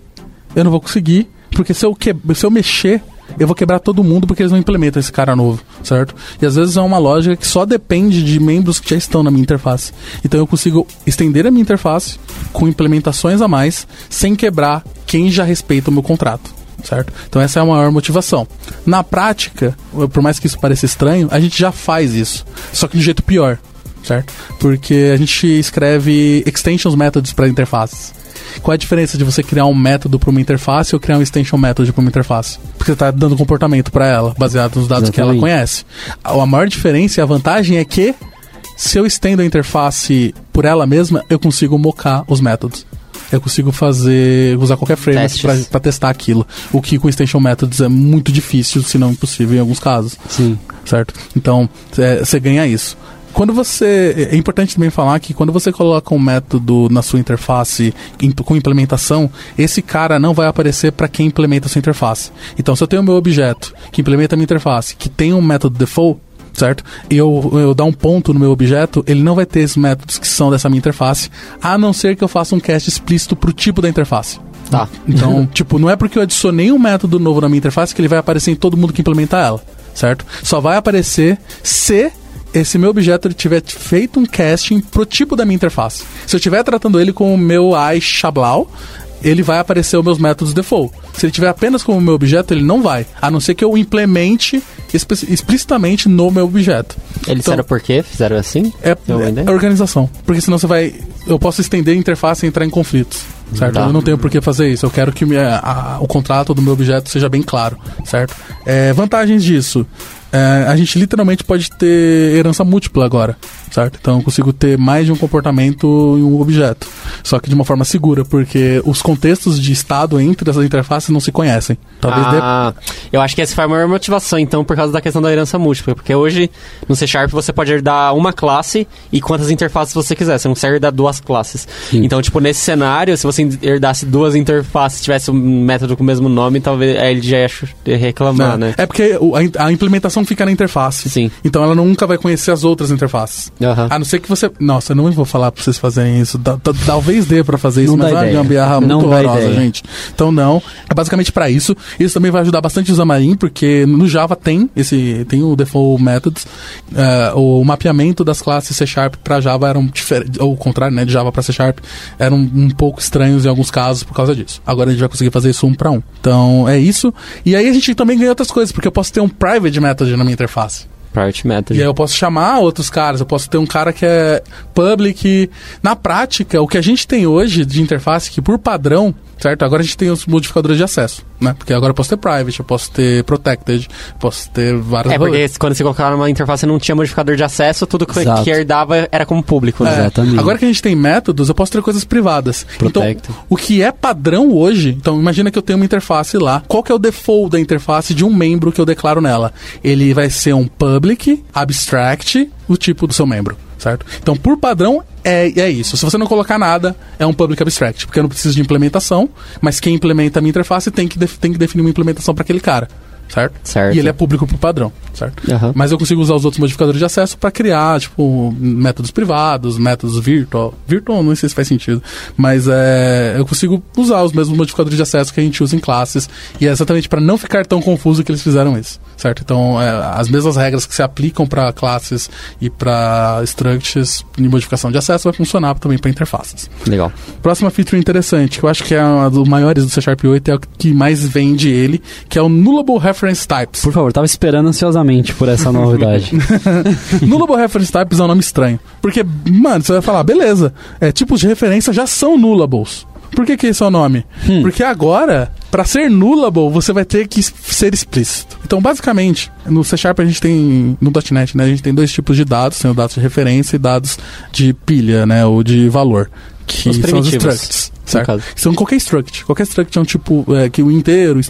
eu não vou conseguir, porque se eu, que, se eu mexer, eu vou quebrar todo mundo porque eles não implementam esse cara novo, certo? E às vezes é uma lógica que só depende de membros que já estão na minha interface. Então eu consigo estender a minha interface com implementações a mais, sem quebrar quem já respeita o meu contrato. Certo? Então essa é a maior motivação. Na prática, por mais que isso pareça estranho, a gente já faz isso, só que de um jeito pior, certo? Porque a gente escreve extensions methods para interfaces. Qual é a diferença de você criar um método para uma interface ou criar um extension method para uma interface? Porque você está dando comportamento para ela, baseado nos dados que ela Exatamente. conhece. A a maior diferença e a vantagem é que se eu estendo a interface por ela mesma, eu consigo mocar os métodos. Eu consigo fazer, usar qualquer framework para testar aquilo. O que com extension methods é muito difícil, se não impossível em alguns casos Sim. certo? Então, é, você ganha isso. Quando você. É importante também falar que quando você coloca um método na sua interface com implementação, esse cara não vai aparecer para quem implementa a sua interface. Então, se eu tenho o meu objeto que implementa a minha interface, que tem um método default, certo? E eu, eu dar um ponto no meu objeto, ele não vai ter esses métodos que são dessa minha interface, a não ser que eu faça um cast explícito pro tipo da interface. Tá. Então, tipo, não é porque eu adicionei um método novo na minha interface que ele vai aparecer em todo mundo que implementa ela, certo? Só vai aparecer se esse meu objeto ele tiver feito um casting pro tipo da minha interface. Se eu estiver tratando ele com o meu i Shablau, ele vai aparecer os meus métodos default. Se ele tiver apenas como meu objeto, ele não vai, a não ser que eu implemente explicitamente no meu objeto. Eles Então- fizeram por quê? Fizeram assim? É, é organização. Porque senão você vai eu posso estender a interface e entrar em conflitos. Certo? Tá. Eu não tenho por que fazer isso. Eu quero que minha- a- o contrato do meu objeto seja bem claro. Certo? É, vantagens disso. É, a gente literalmente pode ter herança múltipla agora. Certo? Então eu consigo ter mais de um comportamento em um objeto. Só que de uma forma segura, porque os contextos de estado entre essas interfaces não se conhecem. Talvez dê Ah, eu acho que essa foi a maior motivação, então, por causa da questão da herança múltipla. Porque hoje, no C Sharp, você pode herdar uma classe e quantas interfaces você quiser. Você não consegue herdar duas classes. Sim. Então, tipo, nesse cenário, se você herdasse duas interfaces, tivesse um método com o mesmo nome, talvez aí ele já ia chu- ia reclamar, né? É porque a, implementação fica na interface. Sim. Então ela nunca vai conhecer as outras interfaces. Aham. A não ser que você. Nossa, eu não vou falar pra vocês fazerem isso. Talvez dê pra fazer isso, Não mas é uma gambiarra Não muito horrorosa, gente. Então não. É basicamente pra isso. Isso também vai ajudar bastante o Xamarin, porque no Java tem esse. Tem o default methods. é, o mapeamento das classes C Sharp pra Java eram diferentes. Ou o contrário, né? De Java pra C Sharp eram um pouco estranhos em alguns casos por causa disso. Agora a gente vai conseguir fazer isso um pra um. Então é isso. E aí a gente também ganha outras coisas, porque eu posso ter um private method na minha interface. Private method. E aí eu posso chamar outros caras, eu posso ter um cara que é public. Na prática, o que a gente tem hoje de interface, que por padrão, certo? Agora a gente tem os modificadores de acesso, né? Porque agora eu posso ter private, eu posso ter protected, posso ter várias É, porque quando você colocava numa interface não tinha modificador de acesso, tudo que, Exato. que herdava era como público, né? É, Exatamente. Agora que a gente tem métodos, eu posso ter coisas privadas. Protected. Então, o que é padrão hoje, então imagina que eu tenho uma interface lá. Qual que é o default da interface de um membro que eu declaro nela? Ele vai ser um public, abstract, o tipo do seu membro. Certo? Então, por padrão, é, é isso. Se você não colocar nada, é um public abstract, porque eu não preciso de implementação, mas quem implementa a minha interface tem que, tem que definir uma implementação para aquele cara. Certo? Certo. E ele é público por padrão, certo? Aham. Mas eu consigo usar os outros modificadores de acesso para criar, tipo, métodos privados, métodos virtual. Virtual não sei se faz sentido, mas é, eu consigo usar os mesmos modificadores de acesso que a gente usa em classes e é exatamente para não ficar tão confuso que eles fizeram isso, certo? Então, é, as mesmas regras que se aplicam para classes e para structures de modificação de acesso vai funcionar também para interfaces. Legal. Próxima feature interessante, que eu acho que é uma dos maiores do C Sharp 8, é o que mais vende ele, que é o Nullable Reference Types. Por favor, tava esperando ansiosamente por essa novidade. Nullable Reference Types é um nome estranho. Porque, mano, você vai falar, beleza, é, tipos de referência já são nullables. Por que, que esse é o nome? Porque agora, para ser nullable, você vai ter que ser explícito. Então, basicamente, no C Sharp a gente tem, no .NET, né, a gente tem dois tipos de dados, tem o dados de referência e dados de pilha, né, ou de valor. Que Os são os structs, certo? São qualquer struct. Qualquer struct é um tipo é, que o inteiro,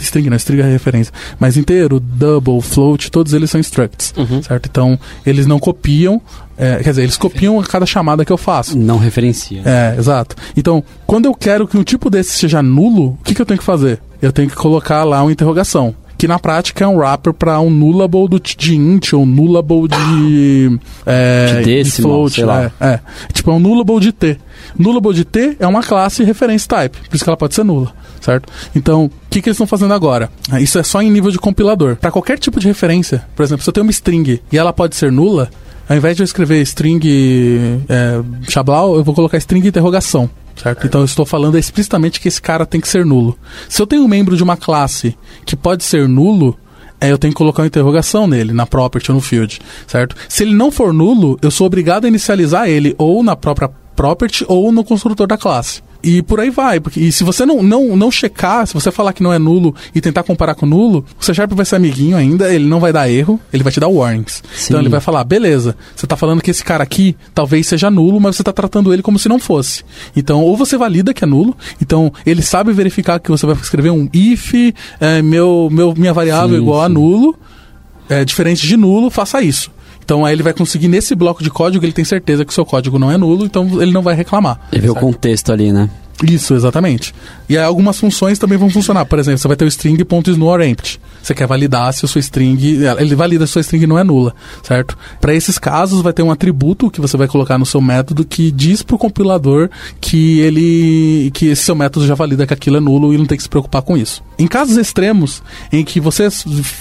string não, string é referência, mas inteiro, double, float, todos eles são structs, Uhum. certo? Então, eles não copiam, é, quer dizer, eles copiam a cada chamada que eu faço. Não referencia. É, exato. Então, quando eu quero que um tipo desse seja nulo, o que, que eu tenho que fazer? Eu tenho que colocar lá uma interrogação. Que na prática é um wrapper para um nullable do, de int ou nullable de. É, De decimal, float, sei lá. É, é. Tipo, é um nullable de t. Nullable de t é uma classe reference type, por isso que ela pode ser nula, certo? Então, o que, que eles estão fazendo agora? Ah, Isso é só em nível de compilador. Para qualquer tipo de referência, por exemplo, se eu tenho uma string e ela pode ser nula, ao invés de eu escrever string é, Chablau, eu vou colocar string interrogação. Certo? Então eu estou falando explicitamente que esse cara tem que ser nulo. Se eu tenho um membro de uma classe que pode ser nulo, é, eu tenho que colocar uma interrogação nele, na property ou no field, certo? Se ele não for nulo, eu sou obrigado a inicializar ele ou na própria property ou no construtor da classe. E por aí vai, porque e se você não, não, não checar, se você falar que não é nulo e tentar comparar com nulo, o C Sharp vai ser amiguinho ainda, ele não vai dar erro, ele vai te dar warnings. Sim. Então ele vai falar, beleza, você tá falando que esse cara aqui talvez seja nulo, mas você tá tratando ele como se não fosse. Então, ou você valida que é nulo, então ele sabe verificar que você vai escrever um if, é, meu, meu, minha variável é Sim, igual a sim. nulo, é, diferente de nulo, faça isso. Então aí ele vai conseguir nesse bloco de código, ele tem certeza que o seu código não é nulo, então ele não vai reclamar. E ver o contexto ali, né? Isso, exatamente. E aí algumas funções também vão funcionar. Por exemplo, você vai ter o string ponto .is no or empty. Você quer validar se a sua string, ele valida se a sua string não é nula, certo? Para esses casos vai ter um atributo que você vai colocar no seu método que diz pro compilador que ele que esse seu método já valida que aquilo é nulo e não tem que se preocupar com isso. Em casos extremos em que você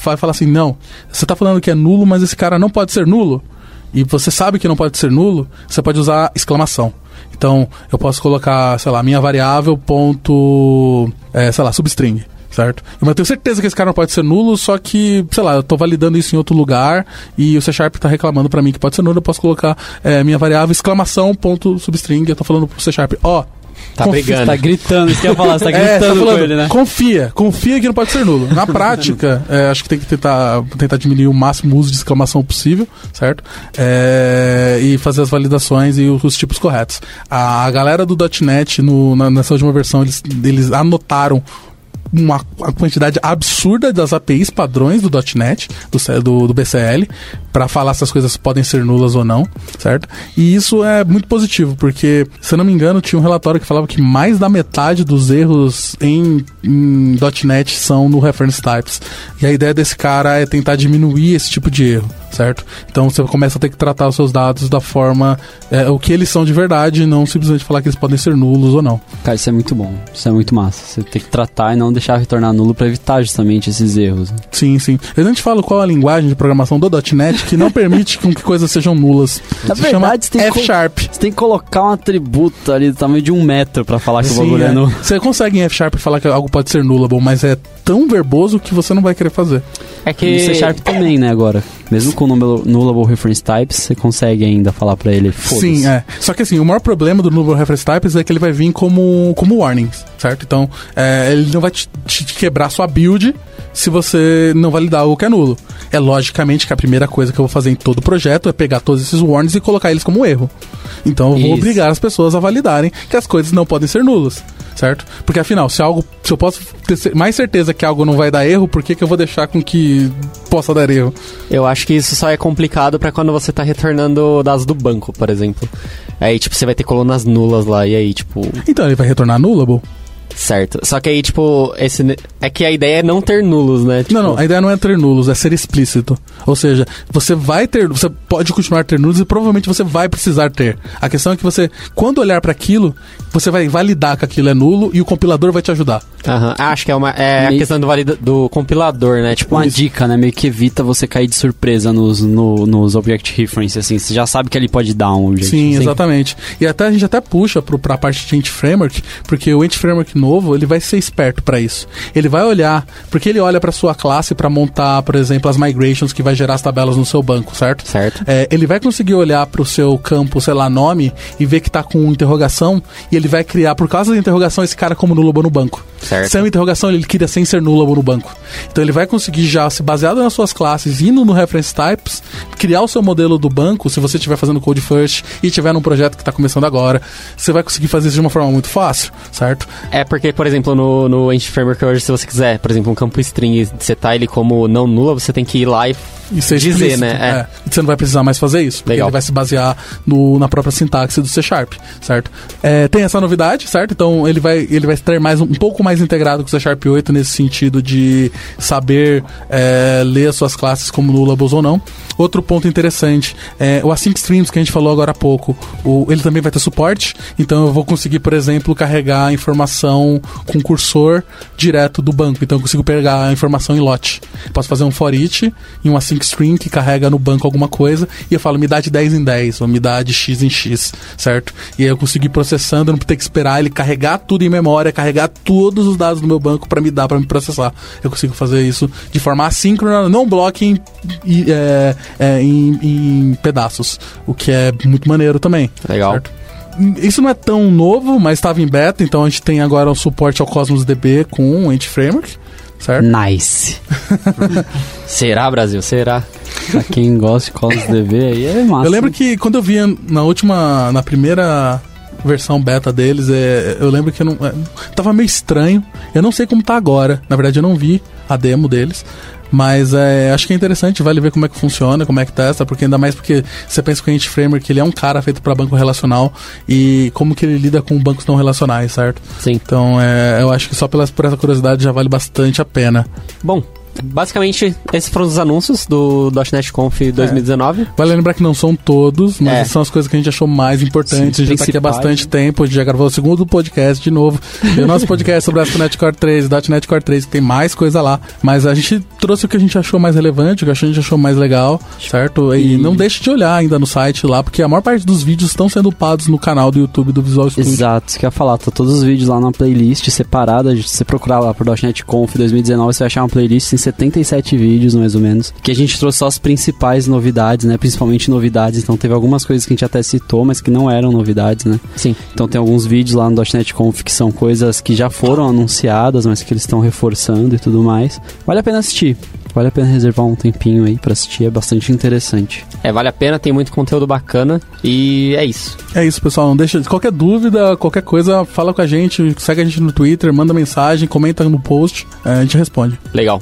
vai falar assim, não, você tá falando que é nulo, mas esse cara não pode ser nulo, e você sabe que não pode ser nulo, você pode usar exclamação. Então, eu posso colocar, sei lá, minha variável ponto, é, sei lá, substring, certo? Mas eu tenho certeza que esse cara não pode ser nulo, só que, sei lá, eu tô validando isso em outro lugar e o C Sharp tá reclamando pra mim que pode ser nulo, eu posso colocar é, minha variável exclamação ponto substring, eu tô falando pro C Sharp, ó, Tá confia- brigando. Tá gritando, isso que eu ia falar, você tá é, gritando tá com falando, ele, né? Confia, confia que não pode ser nulo. Na prática, é, acho que tem que tentar, tentar diminuir o máximo o uso de exclamação possível, certo? É, e fazer as validações e os, os tipos corretos. A, galera do .NET, no, na- nessa última versão, eles, eles anotaram uma, uma quantidade absurda das APIs padrões do .NET, do, do, do BCL, para falar se as coisas podem ser nulas ou não, certo? E isso é muito positivo, porque, se eu não me engano, tinha um relatório que falava que mais da metade dos erros em, em .NET são no reference types. E a ideia desse cara é tentar diminuir esse tipo de erro, certo? Então você começa a ter que tratar os seus dados da forma é, o que eles são de verdade, e não simplesmente falar que eles podem ser nulos ou não. Cara, isso é muito bom. Isso é muito massa. Você tem que tratar e não deixar retornar nulo pra evitar justamente esses erros. Sim, sim. Eu não te falo qual a linguagem de programação do .NET que não permite com que coisas sejam nulas. Na Se verdade, você tem que F-Sharp. Você tem que colocar um atributo ali do tamanho de um metro pra falar que o bagulho é é. nulo. Você consegue em F-Sharp falar que algo pode ser nullable, mas é tão verboso que você não vai querer fazer. É No que. C Sharp também, né, agora. Mesmo com o nullable, nullable reference types, você consegue ainda falar pra ele. Sim, é. Só que assim, o maior problema do Nullable Reference Types é que ele vai vir como, como warnings, certo? Então, é, ele não vai te, te quebrar sua build se você não validar algo que é nulo. É logicamente que a primeira coisa que eu vou fazer em todo o projeto é pegar todos esses warnings e colocar eles como erro. Então eu vou Isso. obrigar as pessoas a validarem que as coisas não podem ser nulas, certo? Porque afinal, se algo. Se eu posso ter mais certeza que algo não vai dar erro, por que, que eu vou deixar com que possa dar erro? Eu acho que isso só é complicado pra quando você tá retornando dados do banco, por exemplo. Aí, tipo, você vai ter colunas nulas lá, e aí, tipo, Então ele vai retornar nullable? Certo. Só que aí, tipo, esse. É que a ideia é não ter nulos, né? Tipo, Não, não, a ideia não é ter nulos, é ser explícito. Ou seja, você vai ter, você pode continuar a ter nulos e provavelmente você vai precisar ter. A questão é que você, quando olhar para aquilo, você vai validar que aquilo é nulo e o compilador vai te ajudar. Aham. Ah, acho que é, uma, é a questão do, valida, do compilador, né? Tipo, Tipo, uma dica, né? Meio que evita você cair de surpresa nos, no- nos Object Reference, assim. Você já sabe que ele pode dar um jeito. Sim, exatamente. E até a gente até puxa pro, pra parte de Ent Framework, porque o Ent Framework novo, ele vai ser esperto para isso. Ele vai olhar, porque ele olha para sua classe para montar, por exemplo, as migrations que vai gerar as tabelas no seu banco, certo? Certo. É, ele vai conseguir olhar para o seu campo, sei lá, nome, e ver que tá com interrogação, e ele vai criar, por causa da interrogação, esse cara como nullable no banco. Certo. Sem a interrogação, ele queria sem ser nullable no banco. Então ele vai conseguir já, se baseado nas suas classes, indo no reference types, criar o seu modelo do banco, se você estiver fazendo code first e tiver num projeto que está começando agora, você vai conseguir fazer isso de uma forma muito fácil, certo? É porque, por exemplo, no, no Entity Framework hoje, se você quiser, por exemplo, um campo string e setar ele como não nula, você tem que ir lá e E ser Dizer, explícito, né? É. É. Você não vai precisar mais fazer isso. Porque Legal. ele vai se basear no, na própria sintaxe do C Sharp, certo? É, tem essa novidade, certo? Então ele vai, ele vai estar mais, um pouco mais integrado com o C Sharp 8 nesse sentido de saber é, ler as suas classes como nullables ou não. Outro ponto interessante é o Async Streams que a gente falou agora há pouco. O, ele também vai ter suporte, então eu vou conseguir, por exemplo, carregar a informação com cursor direto do banco. Então eu consigo pegar a informação em lote. Posso fazer um for each e um async string que carrega no banco alguma coisa e eu falo me dá de 10 em 10 ou me dá de x em x, certo? E aí eu consigo ir processando, não ter que esperar ele carregar tudo em memória, carregar todos os dados do meu banco para me dar, para me processar. Eu consigo fazer isso de forma assíncrona, não bloque em, é, é, em, em pedaços, o que é muito maneiro também. Legal. certo? Isso não é tão novo, mas estava em beta, então a gente tem agora o suporte ao Cosmos DB com o Ent Framework, certo? Nice. Será, Brasil? Será? pra quem gosta de Cosmos DB aí é massa. Eu lembro que quando eu via na última, na primeira versão beta deles, é, eu lembro que eu não, é, tava meio estranho. Eu não sei como tá agora. Na verdade, eu não vi a demo deles. Mas é, acho que é interessante, vale ver como é que funciona, como é que testa, porque ainda mais porque você pensa que o Ent Framework ele é um cara feito para banco relacional e como que ele lida com bancos não relacionais, certo? Sim. Então é, eu acho que só pelas, por essa curiosidade já vale bastante a pena. Bom, basicamente, esses foram os anúncios do .NET Conf 2019. Vale lembrar que não são todos, mas É. são as coisas que a gente achou mais importantes. Sim, a gente tá aqui há bastante tempo, a gente já gravou o segundo podcast de novo. E o nosso podcast sobre ASP.NET Core 3 e .NET Core 3, que tem mais coisa lá. Mas a gente trouxe o que a gente achou mais relevante, o que a gente achou mais legal, certo? E, E- não deixe de olhar ainda no site lá, porque a maior parte dos vídeos estão sendo upados no canal do YouTube do Visual Studio. Exato, isso que eu ia falar, tá todos os vídeos lá numa playlist separada. Se você procurar lá por .NET Conf 2019, você vai achar uma playlist em 77 vídeos, mais ou menos. Que a gente trouxe só as principais novidades, né? Principalmente novidades. Então teve algumas coisas que a gente até citou, mas que não eram novidades, né? Sim. Então tem alguns vídeos lá no .NET Conf que são coisas que já foram anunciadas, mas que eles estão reforçando e tudo mais. Vale a pena assistir. Vale a pena reservar um tempinho aí pra assistir, é bastante interessante. É, vale a pena, tem muito conteúdo bacana. E é isso. É isso, pessoal. Não deixa. Qualquer dúvida, qualquer coisa, fala com a gente, segue a gente no Twitter, manda mensagem, comenta no post, é, a gente responde. Legal.